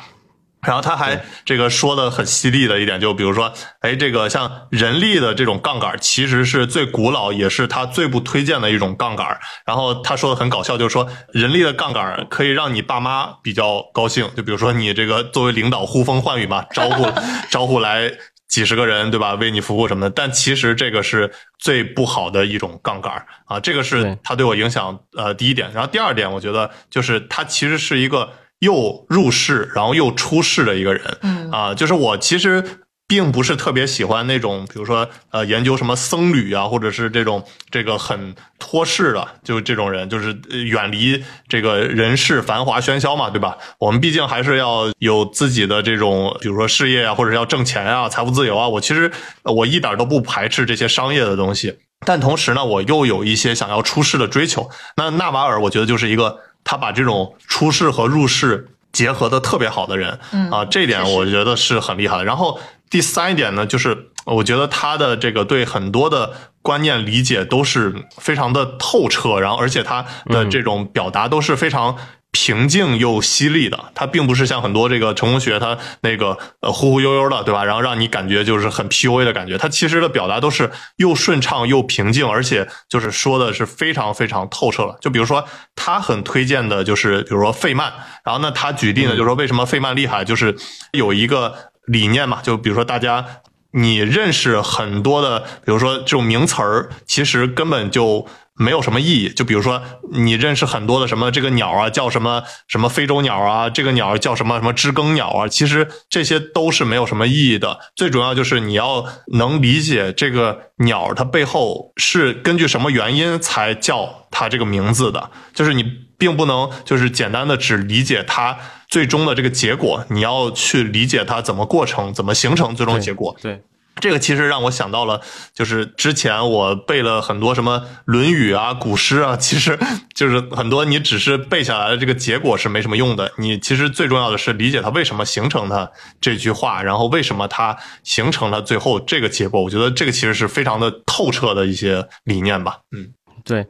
然后他还这个说的很犀利的一点，就比如说，哎，这个像人力的这种杠杆，其实是最古老，也是他最不推荐的一种杠杆。然后他说的很搞笑，就是说人力的杠杆可以让你爸妈比较高兴，就比如说你这个作为领导呼风唤雨嘛，[LAUGHS] 招呼招呼来几十个人，对吧？为你服务什么的。但其实这个是最不好的一种杠杆啊，这个是他对我影响呃第一点。然后第二点，我觉得就是他其实是一个。又入世，然后又出世的一个人，嗯啊，就是我其实并不是特别喜欢那种，比如说呃研究什么僧侣啊，或者是这种这个很脱世的，就这种人，就是呃远离这个人世繁华喧嚣嘛，对吧？我们毕竟还是要有自己的这种，比如说事业啊，或者是要挣钱啊，财富自由啊。我其实呃我一点都不排斥这些商业的东西，但同时呢，我又有一些想要出世的追求。那纳瓦尔，我觉得就是一个他把这种出世和入世结合的特别好的人，嗯啊，这一点我觉得是很厉害的。然后第三一点呢，就是我觉得他的这个对很多的观念理解都是非常的透彻，然后而且他的这种表达都是非常。平静又犀利的，它并不是像很多这个成功学，它那个呃忽忽悠悠的，对吧？然后让你感觉就是很 PUA 的感觉。它其实的表达都是又顺畅又平静，而且就是说的是非常非常透彻了。就比如说，他很推荐的就是比如说费曼，然后呢，他举例呢就是说为什么费曼厉害，就是有一个理念嘛，就比如说大家。你认识很多的，比如说这种名词儿，其实根本就没有什么意义。就比如说，你认识很多的什么这个鸟啊，叫什么什么非洲鸟啊，这个鸟叫什么什么知更鸟啊，其实这些都是没有什么意义的。最主要就是你要能理解这个鸟它背后是根据什么原因才叫它这个名字的，就是你并不能就是简单的只理解它最终的这个结果，你要去理解它怎么过程，怎么形成最终结果。对，这个其实让我想到了，就是之前我背了很多什么《论语》啊、古诗啊，其实就是很多你只是背下来的这个结果是没什么用的。你其实最重要的是理解它为什么形成它这句话，然后为什么它形成了最后这个结果。我觉得这个其实是非常的透彻的一些理念吧。嗯，对，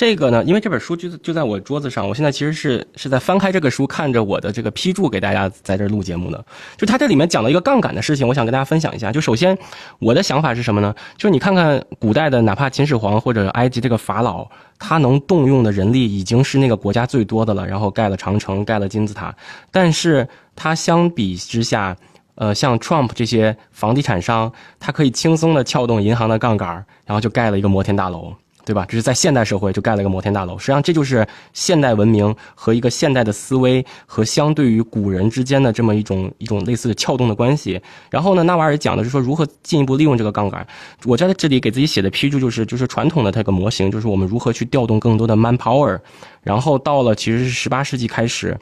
这个呢，因为这本书就就在我桌子上，我现在其实是是在翻开这个书，看着我的这个批注给大家在这录节目的。就它这里面讲了一个杠杆的事情，我想跟大家分享一下。就首先我的想法是什么呢？就是你看看古代的，哪怕秦始皇或者埃及这个法老，他能动用的人力已经是那个国家最多的了，然后盖了长城，盖了金字塔，但是他相比之下。呃，像 Trump 这些房地产商，他可以轻松的撬动银行的杠杆，然后就盖了一个摩天大楼，对吧？这是在现代社会就盖了一个摩天大楼。实际上，这就是现代文明和一个现代的思维和相对于古人之间的这么一种一种类似的撬动的关系。然后呢，纳瓦尔讲的是说如何进一步利用这个杠杆。我在这里给自己写的批注就是，就是传统的这个模型，就是我们如何去调动更多的 man power。然后到了其实是十八世纪开始。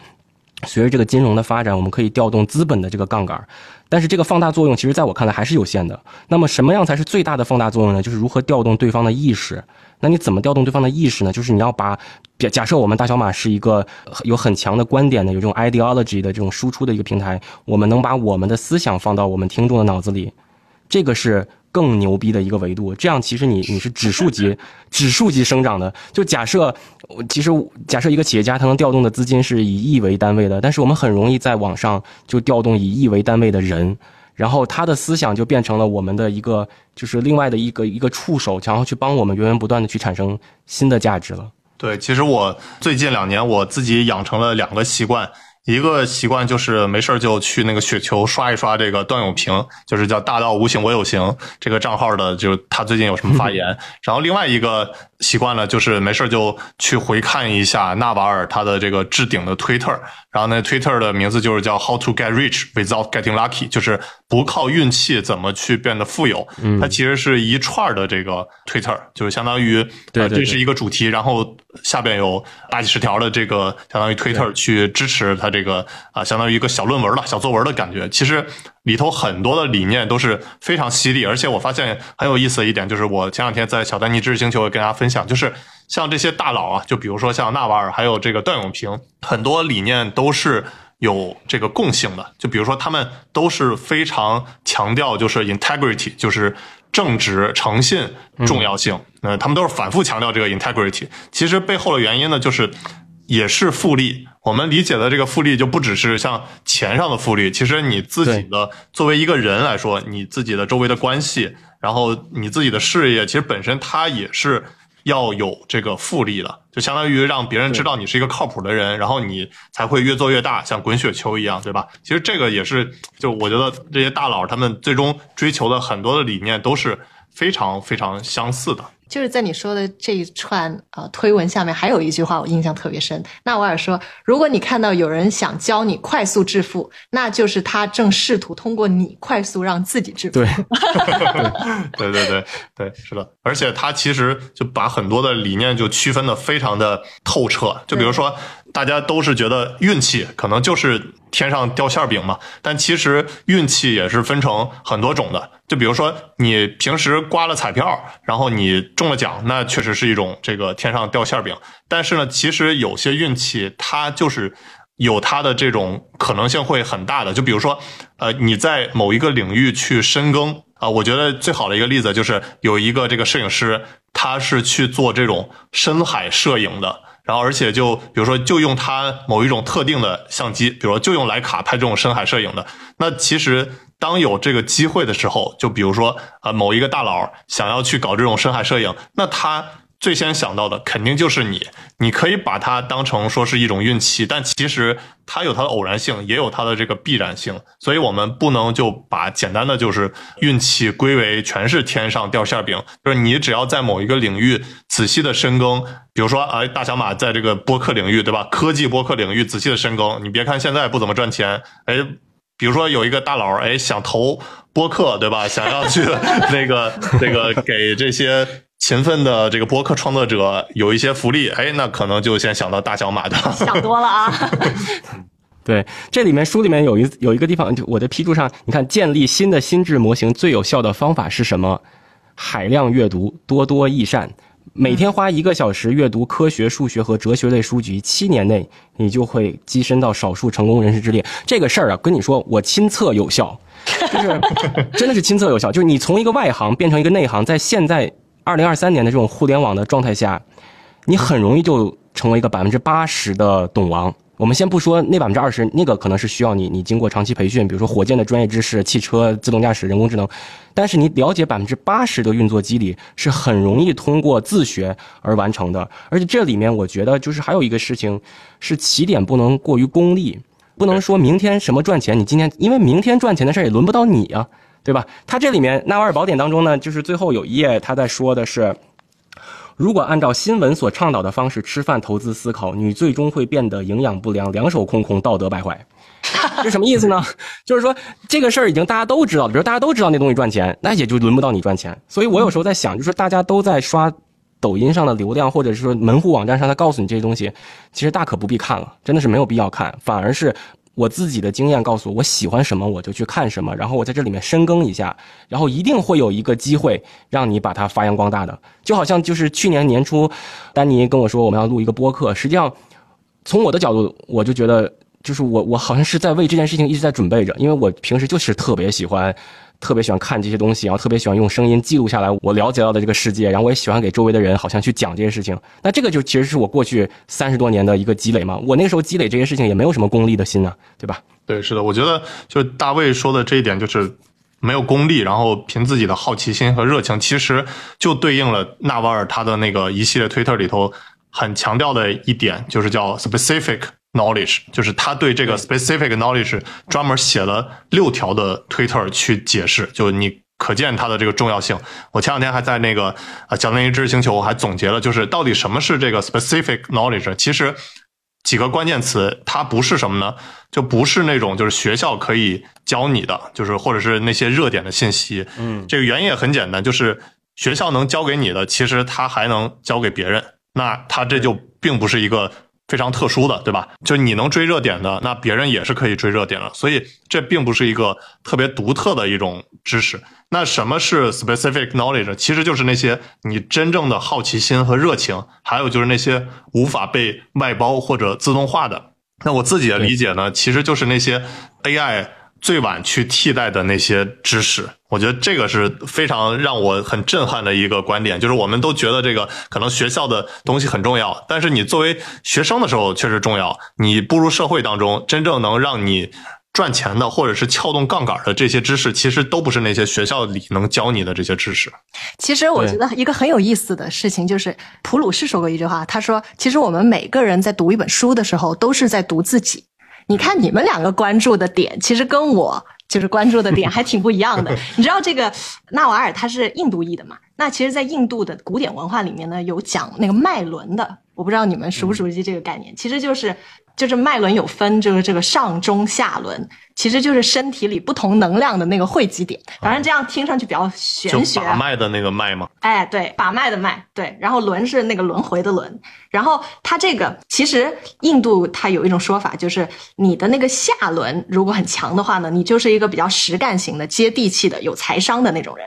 随着这个金融的发展，我们可以调动资本的这个杠杆，但是这个放大作用，其实在我看来还是有限的。那么什么样才是最大的放大作用呢？就是如何调动对方的意识。那你怎么调动对方的意识呢？就是你要把假假设我们大小马是一个有很强的观点的、有这种 ideology 的这种输出的一个平台，我们能把我们的思想放到我们听众的脑子里，这个是。更牛逼的一个维度，这样其实你你是指数级 [LAUGHS] 指数级生长的。就假设，其实假设一个企业家他能调动的资金是以亿为单位的，但是我们很容易在网上就调动以亿为单位的人，然后他的思想就变成了我们的一个就是另外的一个一个触手，然后去帮我们源源不断的去产生新的价值了。对，其实我最近两年我自己养成了两个习惯。一个习惯就是没事就去那个雪球刷一刷这个段永平，就是叫大道无形我有形这个账号的，就是他最近有什么发言。然后另外一个习惯呢，就是没事就去回看一下纳瓦尔他的这个置顶的推特。然后那推特的名字就是叫 How to get rich without getting lucky，就是不靠运气怎么去变得富有。它其实是一串的这个推特，就是相当于对这是一个主题，然后下边有大几十条的这个相当于推特去支持它这个啊，相当于一个小论文了、小作文的感觉。其实里头很多的理念都是非常犀利，而且我发现很有意思的一点就是，我前两天在小丹尼知识星球也跟大家分享，就是。像这些大佬啊，就比如说像纳瓦尔，还有这个段永平，很多理念都是有这个共性的。就比如说，他们都是非常强调就是 integrity，就是正直、诚信重要性。呃，他们都是反复强调这个 integrity。其实背后的原因呢，就是也是复利。我们理解的这个复利，就不只是像钱上的复利。其实你自己的作为一个人来说，你自己的周围的关系，然后你自己的事业，其实本身它也是。要有这个复利的，就相当于让别人知道你是一个靠谱的人，然后你才会越做越大，像滚雪球一样，对吧？其实这个也是，就我觉得这些大佬他们最终追求的很多的理念都是非常非常相似的。就是在你说的这一串呃推文下面，还有一句话我印象特别深。纳瓦尔说：“如果你看到有人想教你快速致富，那就是他正试图通过你快速让自己致富。[LAUGHS] ”对，对对对对，是的。而且他其实就把很多的理念就区分的非常的透彻。就比如说，大家都是觉得运气可能就是天上掉馅饼嘛，但其实运气也是分成很多种的。就比如说，你平时刮了彩票，然后你中了奖，那确实是一种这个天上掉馅饼。但是呢，其实有些运气它就是有它的这种可能性会很大的。就比如说，呃，你在某一个领域去深耕啊，我觉得最好的一个例子就是有一个这个摄影师，他是去做这种深海摄影的。然后，而且就比如说，就用它某一种特定的相机，比如说就用徕卡拍这种深海摄影的。那其实当有这个机会的时候，就比如说啊，某一个大佬想要去搞这种深海摄影，那他。最先想到的肯定就是你，你可以把它当成说是一种运气，但其实它有它的偶然性，也有它的这个必然性，所以我们不能就把简单的就是运气归为全是天上掉馅饼，就是你只要在某一个领域仔细的深耕，比如说哎大小马在这个播客领域对吧，科技播客领域仔细的深耕，你别看现在不怎么赚钱，哎，比如说有一个大佬哎想投播客对吧，想要去 [LAUGHS] 那个那个给这些。勤奋的这个播客创作者有一些福利，哎，那可能就先想到大小马的，[LAUGHS] 想多了啊。[LAUGHS] 对，这里面书里面有一有一个地方，就我的批注上，你看，建立新的心智模型最有效的方法是什么？海量阅读，多多益善，每天花一个小时阅读科学、数学和哲学类书籍，七年内你就会跻身到少数成功人士之列。这个事儿啊，跟你说，我亲测有效，就是 [LAUGHS] 真的是亲测有效，就是你从一个外行变成一个内行，在现在。二零二三年的这种互联网的状态下，你很容易就成为一个百分之八十的懂王。我们先不说那百分之二十，那个可能是需要你你经过长期培训，比如说火箭的专业知识、汽车自动驾驶、人工智能，但是你了解百分之八十的运作机理是很容易通过自学而完成的。而且这里面我觉得就是还有一个事情是起点不能过于功利，不能说明天什么赚钱，你今天因为明天赚钱的事儿也轮不到你啊，对吧？他这里面纳瓦尔宝典当中呢，就是最后有一页他在说的是。如果按照新闻所倡导的方式吃饭、投资、思考，你最终会变得营养不良、两手空空、道德败坏。这什么意思呢？[LAUGHS] 就是说这个事儿已经大家都知道了，比如大家都知道那东西赚钱，那也就轮不到你赚钱。所以我有时候在想，就是大家都在刷抖音上的流量，或者是说门户网站上他告诉你这些东西，其实大可不必看了，真的是没有必要看，反而是。我自己的经验告诉我，我喜欢什么我就去看什么，然后我在这里面深耕一下，然后一定会有一个机会让你把它发扬光大的。就好像就是去年年初，丹尼跟我说我们要录一个播客，实际上从我的角度，我就觉得就是我我好像是在为这件事情一直在准备着，因为我平时就是特别喜欢。特别喜欢看这些东西，然后特别喜欢用声音记录下来我了解到的这个世界，然后我也喜欢给周围的人好像去讲这些事情。那这个就其实是我过去三十多年的一个积累嘛。我那个时候积累这些事情也没有什么功利的心啊，对吧？对，是的，我觉得就大卫说的这一点就是没有功利，然后凭自己的好奇心和热情，其实就对应了纳瓦尔他的那个一系列推特里头很强调的一点，就是叫 specific。knowledge 就是他对这个 specific knowledge 专门写了六条的 Twitter 去解释，就你可见它的这个重要性。我前两天还在那个啊讲那一知识星球我还总结了，就是到底什么是这个 specific knowledge？其实几个关键词，它不是什么呢？就不是那种就是学校可以教你的，就是或者是那些热点的信息。嗯，这个原因也很简单，就是学校能教给你的，其实他还能教给别人。那他这就并不是一个。非常特殊的，对吧？就你能追热点的，那别人也是可以追热点的，所以这并不是一个特别独特的一种知识。那什么是 specific knowledge？其实就是那些你真正的好奇心和热情，还有就是那些无法被外包或者自动化的。那我自己的理解呢，其实就是那些 AI。最晚去替代的那些知识，我觉得这个是非常让我很震撼的一个观点。就是我们都觉得这个可能学校的东西很重要，但是你作为学生的时候确实重要。你步入社会当中，真正能让你赚钱的，或者是撬动杠杆的这些知识，其实都不是那些学校里能教你的这些知识。其实我觉得一个很有意思的事情就是，普鲁士说过一句话，他说：“其实我们每个人在读一本书的时候，都是在读自己。”你看，你们两个关注的点，其实跟我就是关注的点还挺不一样的。[LAUGHS] 你知道这个纳瓦尔他是印度裔的嘛？那其实，在印度的古典文化里面呢，有讲那个脉轮的。我不知道你们熟不熟悉这个概念，其实就是。就是脉轮有分，就是这个上中下轮，其实就是身体里不同能量的那个汇集点。反正这样听上去比较玄学。把脉的那个脉吗？哎，对，把脉的脉，对。然后轮是那个轮回的轮。然后它这个其实印度它有一种说法，就是你的那个下轮如果很强的话呢，你就是一个比较实干型的、接地气的、有财商的那种人。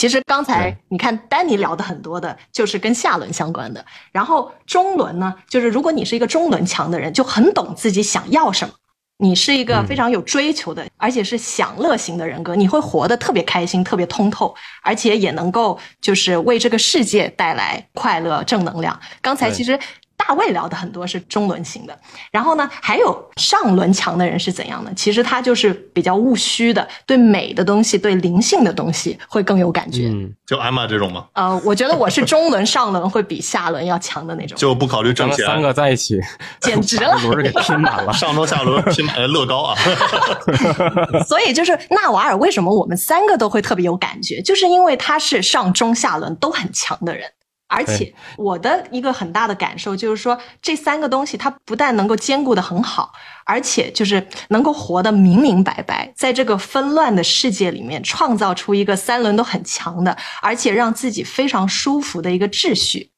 其实刚才你看丹尼聊的很多的，就是跟下轮相关的。然后中轮呢，就是如果你是一个中轮强的人，就很懂自己想要什么。你是一个非常有追求的，而且是享乐型的人格，你会活得特别开心、特别通透，而且也能够就是为这个世界带来快乐、正能量。刚才其实。大卫聊的很多是中轮型的，然后呢，还有上轮强的人是怎样的？其实他就是比较务虚的，对美的东西、对灵性的东西会更有感觉。嗯，就艾玛这种吗？呃，我觉得我是中轮、上轮会比下轮要强的那种。[LAUGHS] 就不考虑挣钱，三个在一起，简直了，轮给拼满了，上轮下轮拼满乐高啊！[LAUGHS] [LAUGHS] 所以就是纳瓦尔，为什么我们三个都会特别有感觉？就是因为他是上中下轮都很强的人。而且我的一个很大的感受就是说，这三个东西它不但能够兼顾的很好，而且就是能够活得明明白白，在这个纷乱的世界里面创造出一个三轮都很强的，而且让自己非常舒服的一个秩序，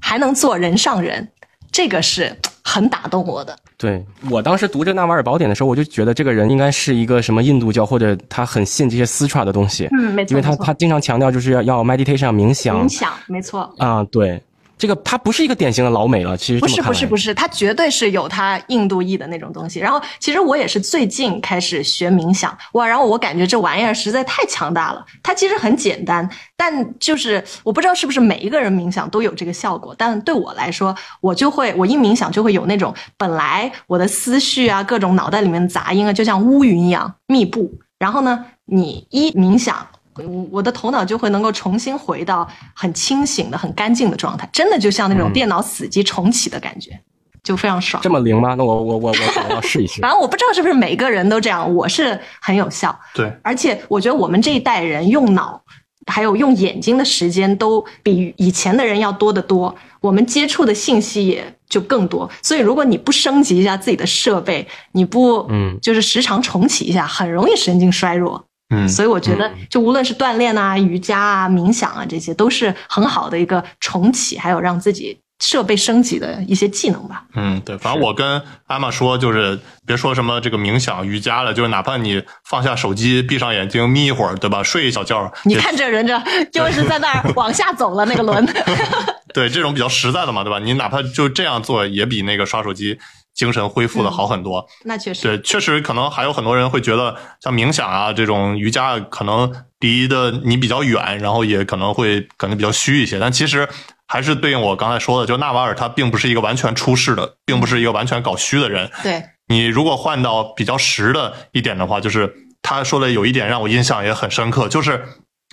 还能做人上人，这个是很打动我的。对我当时读这《纳瓦尔宝典》的时候，我就觉得这个人应该是一个什么印度教，或者他很信这些斯传的东西。嗯，没错，因为他他经常强调就是要要 meditation 冥想，冥想，没错。啊，对，这个它不是一个典型的老美了，其实不是不是不是，是，它绝对是有它印度裔的那种东西。然后其实我也是最近开始学冥想，哇，然后我感觉这玩意儿实在太强大了。它其实很简单，但就是我不知道是不是每一个人冥想都有这个效果，但对我来说，我就会我一冥想就会有那种本来我的思绪啊，各种脑袋里面的杂音啊，就像乌云一样密布。然后呢，你一冥想。我我的头脑就会能够重新回到很清醒的、很干净的状态，真的就像那种电脑死机重启的感觉，就非常爽这。么灵吗？那我我我我我要试一试 [LAUGHS] 反。正我不知道是不是每个人都这样，我是很有效。对，而且我觉得我们这一代人用脑，还有用眼睛的时间都比以前的人要多得多，我们接触的信息也就更多。所以如果你不升级一下自己的设备，你不嗯就是时常重启一下，很容易神经衰弱。嗯，所以我觉得，就无论是锻炼啊、瑜伽啊、冥想啊，这些都是很好的一个重启，还有让自己设备升级的一些技能吧。嗯，对，反正我跟阿玛说，就是别说什么这个冥想、瑜伽了，就是哪怕你放下手机，闭上眼睛眯一会儿，对吧？睡一小觉，你看这人这 [LAUGHS] 就是在那儿往下走了那个轮，[LAUGHS] 对这种比较实在的嘛，对吧？你哪怕就这样做，也比那个刷手机精神恢复的好很多。那确实。对，确实可能还有很多人会觉得，像冥想啊这种瑜伽，可能离的你比较远，然后也可能会可能比较虚一些。但其实还是对应我刚才说的，就纳瓦尔他并不是一个完全出世的，并不是一个完全搞虚的人。对，你如果换到比较实的一点的话，就是他说的有一点让我印象也很深刻，就是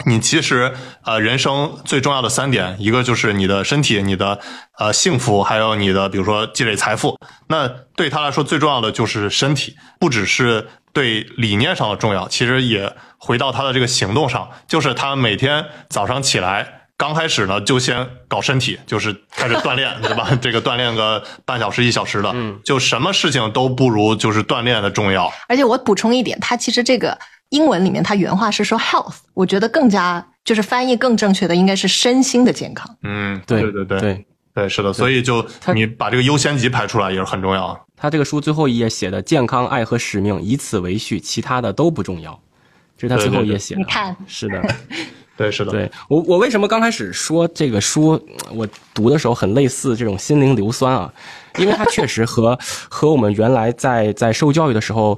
你其实呃人生最重要的三点，一个就是你的身体、你的呃幸福，还有你的比如说积累财富。那对他来说最重要的就是身体，不只是对理念上的重要，其实也回到他的这个行动上，就是他每天早上起来。刚开始呢，就先搞身体，就是开始锻炼，对吧？这个锻炼个半小时、一小时的，嗯，就什么事情都不如就是锻炼的重要。而且我补充一点，他其实这个英文里面它原话是说 health，我觉得更加就是翻译更正确的应该是身心的健康。嗯，对对对对对，对，是的，所以就你把这个优先级排出来也是很重要。他这个书最后一页写的健康、爱和使命，以此为序，其他的都不重要。这是他最后一页写的。你看，是的，[LAUGHS] 对，是的，对我我为什么刚开始说这个书，我读的时候很类似这种心灵硫酸啊，因为它确实和 [LAUGHS] 和我们原来在在受教育的时候。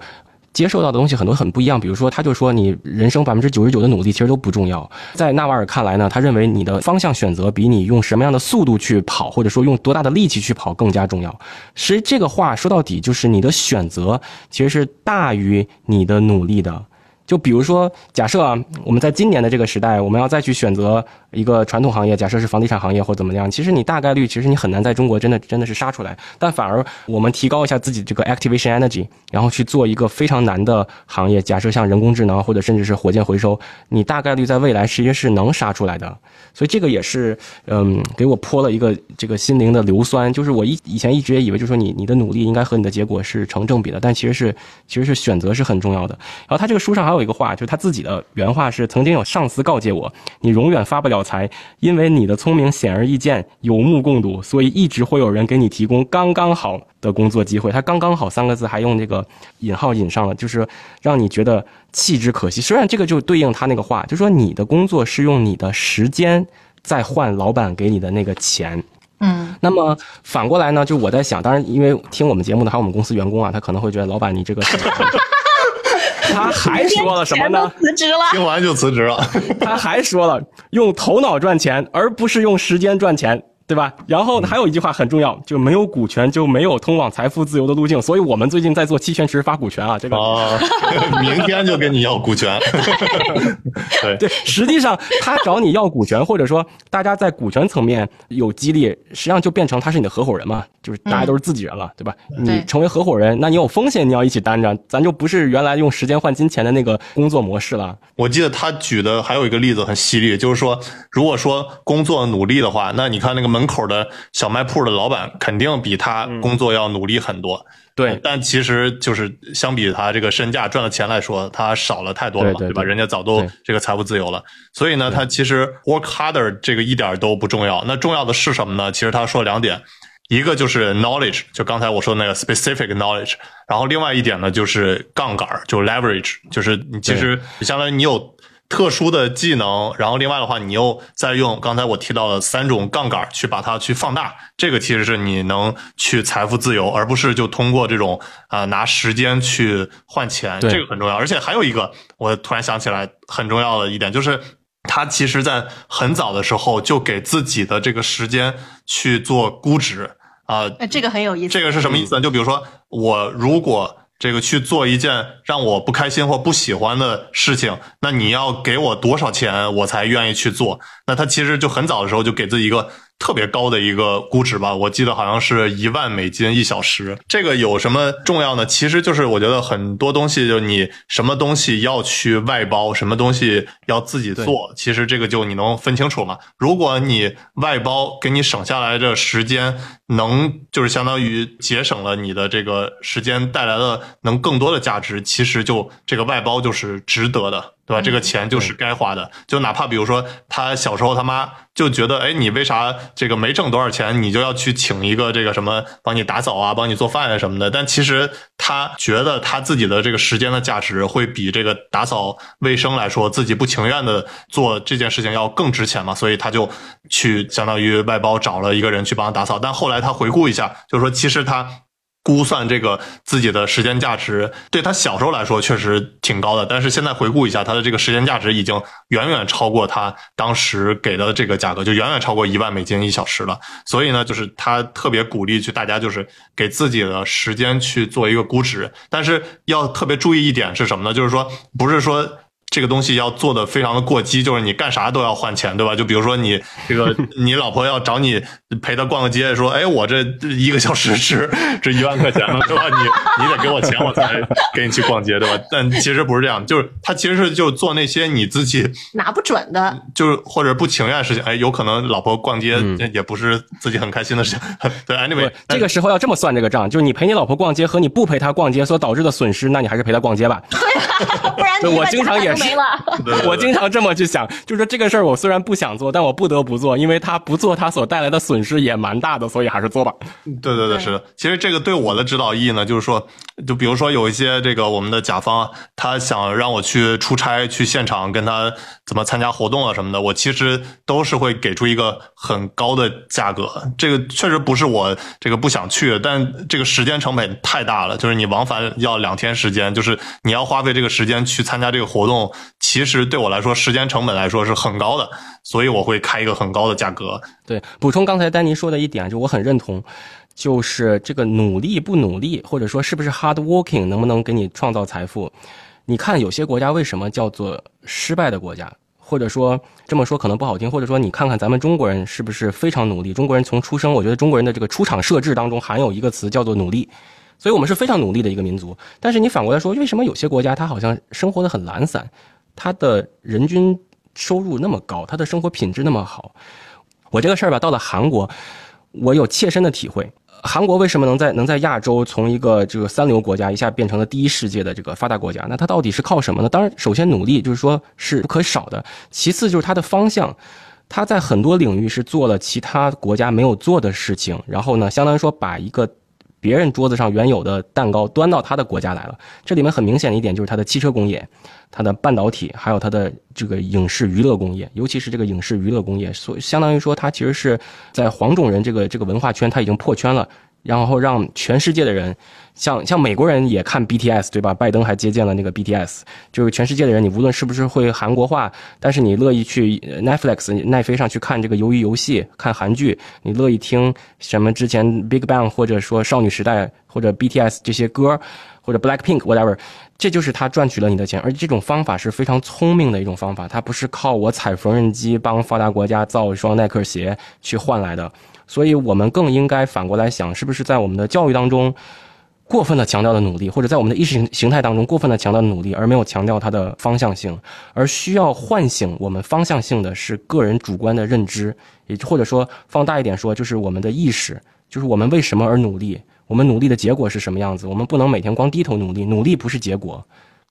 接受到的东西很多很不一样，比如说，他就说你人生百分之九十九的努力其实都不重要。在纳瓦尔看来呢，他认为你的方向选择比你用什么样的速度去跑，或者说用多大的力气去跑更加重要。其实这个话说到底就是你的选择其实是大于你的努力的。就比如说，假设啊，我们在今年的这个时代，我们要再去选择一个传统行业，假设是房地产行业或怎么样，其实你大概率，其实你很难在中国真的真的是杀出来。但反而我们提高一下自己这个 activation energy，然后去做一个非常难的行业，假设像人工智能或者甚至是火箭回收，你大概率在未来其实是能杀出来的。所以这个也是，嗯，给我泼了一个这个心灵的硫酸。就是我以以前一直也以为，就是说你你的努力应该和你的结果是成正比的，但其实是其实是选择是很重要的。然后他这个书上还有一个话，就是他自己的原话是：曾经有上司告诫我，你永远发不了财，因为你的聪明显而易见，有目共睹，所以一直会有人给你提供刚刚好的工作机会。他刚刚好三个字还用这个引号引上了，就是让你觉得弃之可惜。虽然这个就对应他那个话，就说你的工作是用你的时间在换老板给你的那个钱。嗯，那么反过来呢，就我在想，当然，因为听我们节目的还有我们公司员工啊，他可能会觉得老板你这个，他还说了什么呢？辞职了。听完就辞职了。[LAUGHS] 他还说了，用头脑赚钱，而不是用时间赚钱。对吧？然后还有一句话很重要，就没有股权就没有通往财富自由的路径。所以我们最近在做期权池发股权啊，这个哦，[LAUGHS] 明天就跟你要股权。[LAUGHS] 对对，实际上他找你要股权，或者说大家在股权层面有激励，实际上就变成他是你的合伙人嘛，就是大家都是自己人了，对吧？你成为合伙人，那你有风险你要一起担着，咱就不是原来用时间换金钱的那个工作模式了。我记得他举的还有一个例子很犀利，就是说，如果说工作努力的话，那你看那个门口的小卖铺的老板，肯定比他工作要努力很多。对但其实就是相比他这个身价赚的钱来说，他少了太多了对，吧？对对对人家早都这个财务自由了，所以呢，他其实 work harder 这个一点都不重要。那重要的是什么呢？其实他说两点，一个就是 knowledge，就刚才我说的那个 specific knowledge，然后另外一点呢就是杠杆，就是 leverage，就是你其实相当于你有特殊的技能，然后另外的话，你又再用刚才我提到的三种杠杆去把它去放大，这个其实是你能去财富自由，而不是就通过这种啊、拿时间去换钱，这个很重要。而且还有一个，我突然想起来很重要的一点就是。他其实，在很早的时候就给自己的这个时间去做估值啊、呃，这个很有意思。这个是什么意思呢？就比如说，我如果这个去做一件让我不开心或不喜欢的事情，那你要给我多少钱，我才愿意去做？那他其实就很早的时候就给自己一个特别高的一个估值吧，我记得好像是一万美金一小时。这个有什么重要呢？其实就是我觉得很多东西，就你什么东西要去外包，什么东西要自己做，其实这个就你能分清楚嘛。如果你外包给你省下来的时间，能就是相当于节省了你的这个时间带来的能更多的价值，其实就这个外包就是值得的，对吧？这个钱就是该花的。就哪怕比如说他小时候他妈就觉得，哎，你为啥这个没挣多少钱，你就要去请一个这个什么帮你打扫啊，帮你做饭啊什么的？但其实他觉得他自己的这个时间的价值会比这个打扫卫生来说，自己不情愿的做这件事情要更值钱嘛，所以他就去相当于外包找了一个人去帮他打扫。但后来他回顾一下，就是说其实他。估算这个自己的时间价值，对他小时候来说确实挺高的，但是现在回顾一下，他的这个时间价值已经远远超过他当时给的这个价格，就远远超过一万美金一小时了。所以呢，就是他特别鼓励去大家就是给自己的时间去做一个估值，但是要特别注意一点是什么呢？就是说不是说。这个东西要做的非常的过激，就是你干啥都要换钱，对吧？就比如说你这个，[LAUGHS] 你老婆要找你陪她逛个街，说，哎，我这一个小时值值 [LAUGHS] 一万块钱了，对吧？你你得给我钱，我才给你去逛街，对吧？但其实不是这样，就是他其实是就做那些你自己拿不准的，就是或者不情愿的事情，哎，有可能老婆逛街也不是自己很开心的事情，[LAUGHS] 对，anyway，这个时候要这么算这个账，就是你陪你老婆逛街和你不陪她逛街所导致的损失，那你还是陪她逛街吧。对不然你我经常也是没了。[LAUGHS] 我经常这么去想，就是说这个事儿我虽然不想做，但我不得不做，因为他不做，他所带来的损失也蛮大的，所以还是做吧。对对对，是的。其实这个对我的指导意义呢，就是说，就比如说有一些这个我们的甲方，他想让我去出差去现场跟他怎么参加活动啊什么的，我其实都是会给出一个很高的价格。这个确实不是我这个不想去，但这个时间成本太大了，就是你往返要两天时间，就是你要花费这个时间去参加这个活动，其实对我来说时间成本来说是很高的，所以我会开一个很高的价格。对，补充刚才丹尼说的一点，就我很认同，就是这个努力不努力，或者说是不是 hard working 能不能给你创造财富？你看有些国家为什么叫做失败的国家？或者说这么说可能不好听，或者说你看看咱们中国人是不是非常努力？中国人从出生，我觉得中国人的这个出场设置当中含有一个词叫做努力，所以我们是非常努力的一个民族。但是你反过来说，为什么有些国家它好像生活的很懒散，它的人均收入那么高，它的生活品质那么好？我这个事儿吧，到了韩国，我有切身的体会。韩国为什么能在能在亚洲从一个这个三流国家一下变成了第一世界的这个发达国家？那它到底是靠什么呢？当然，首先努力就是说是不可少的，其次就是它的方向。它在很多领域是做了其他国家没有做的事情，然后呢，相当于说把一个别人桌子上原有的蛋糕端到他的国家来了。这里面很明显的一点就是它的汽车工业、它的半导体，还有它的这个影视娱乐工业，尤其是这个影视娱乐工业，所以相当于说它其实是在黄种人这个这个文化圈，它已经破圈了。然后让全世界的人，像像美国人也看 BTS，对吧？拜登还接见了那个 BTS，就是全世界的人，你无论是不是会韩国话，但是你乐意去 Netflix 奈飞上去看这个鱿鱼游戏、看韩剧，你乐意听什么之前 Big Bang 或者说少女时代或者 BTS 这些歌，或者 Blackpink whatever，这就是他赚取了你的钱，而这种方法是非常聪明的一种方法，它不是靠我踩缝纫机帮发达国家造一双耐克鞋去换来的。所以我们更应该反过来想，是不是在我们的教育当中过分的强调的努力，或者在我们的意识形态当中过分的强调努力，而没有强调它的方向性，而需要唤醒我们方向性的是个人主观的认知，也或者说放大一点说，就是我们的意识，就是我们为什么而努力，我们努力的结果是什么样子，我们不能每天光低头努力，努力不是结果。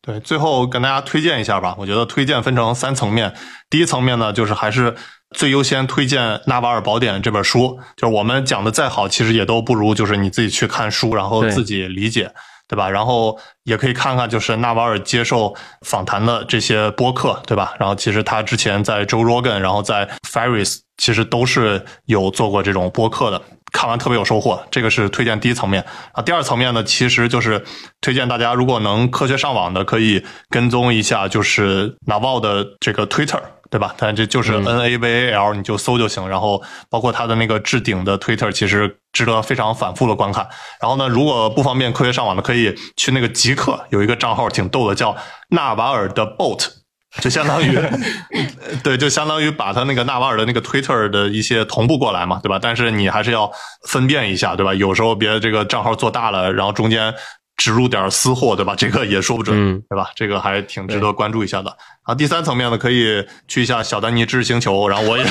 对，最后跟大家推荐一下吧。我觉得推荐分成三层面。第一层面呢，就是还是最优先推荐《纳瓦尔宝典》这本书。就是我们讲的再好，其实也都不如就是你自己去看书，然后自己理解。对吧？然后也可以看看就是纳瓦尔接受访谈的这些播客，对吧？然后其实他之前在 Joe Rogan，然后在 Ferris，其实都是有做过这种播客的。看完特别有收获，这个是推荐第一层面啊。第二层面呢，其实就是推荐大家如果能科学上网的，可以跟踪一下就是 Naval 的这个 Twitter。对吧？但这就是 N A V A L，你就搜就行。然后包括它的那个置顶的 Twitter，其实值得非常反复的观看。然后呢，如果不方便科学上网的，可以去那个极客有一个账号挺逗的，叫纳瓦尔的 Boat，就相当于 [LAUGHS] 对，就相当于把他那个纳瓦尔的那个 Twitter 的一些同步过来嘛，对吧？但是你还是要分辨一下，对吧？有时候别这个账号做大了，然后中间。植入点私货，对吧？这个也说不准，对吧？这个还挺值得关注一下的。然后第三层面呢，可以去一下小丹尼知识星球，然后我也，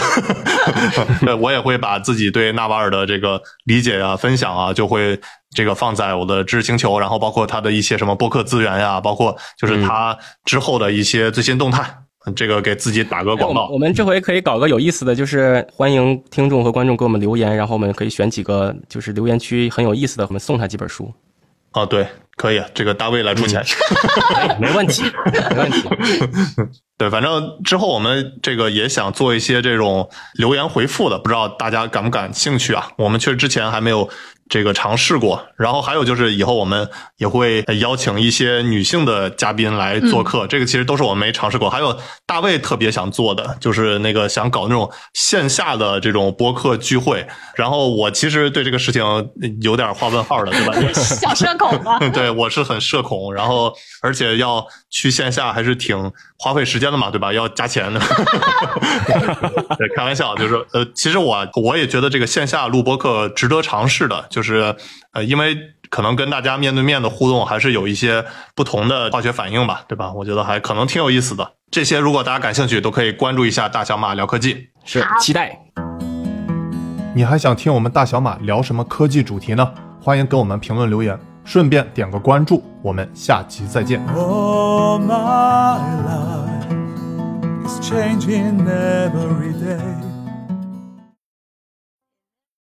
[LAUGHS] 我也会把自己对纳瓦尔的这个理解啊、分享啊，就会这个放在我的知识星球，然后包括他的一些什么播客资源呀，包括就是他之后的一些最新动态，这个给自己打个广告。我们这回可以搞个有意思的，就是欢迎听众和观众给我们留言，然后我们可以选几个就是留言区很有意思的，我们送他几本书。哦，对，可以，这个大卫来出钱，没问题，没问题。对，反正之后我们这个也想做一些这种留言回复的，不知道大家感不感兴趣啊？我们确实之前还没有。这个尝试过，然后还有就是以后我们也会邀请一些女性的嘉宾来做客，这个其实都是我们没尝试过。还有大卫特别想做的，就是那个想搞那种线下的这种播客聚会。然后我其实对这个事情有点画问号的，对吧？[LAUGHS] 小社恐吗？[LAUGHS] 对，我是很社恐，然后而且要去线下还是挺花费时间的嘛，对吧？要加钱的。[LAUGHS] 对，开玩笑，就是呃，其实我我也觉得这个线下录播课值得尝试的。就是呃，因为可能跟大家面对面的互动还是有一些不同的化学反应吧，对吧？我觉得还可能挺有意思的。这些如果大家感兴趣，都可以关注一下大小马聊科技，是期待。你还想听我们大小马聊什么科技主题呢？欢迎给我们评论留言，顺便点个关注。我们下期再见。All my life is changing every day.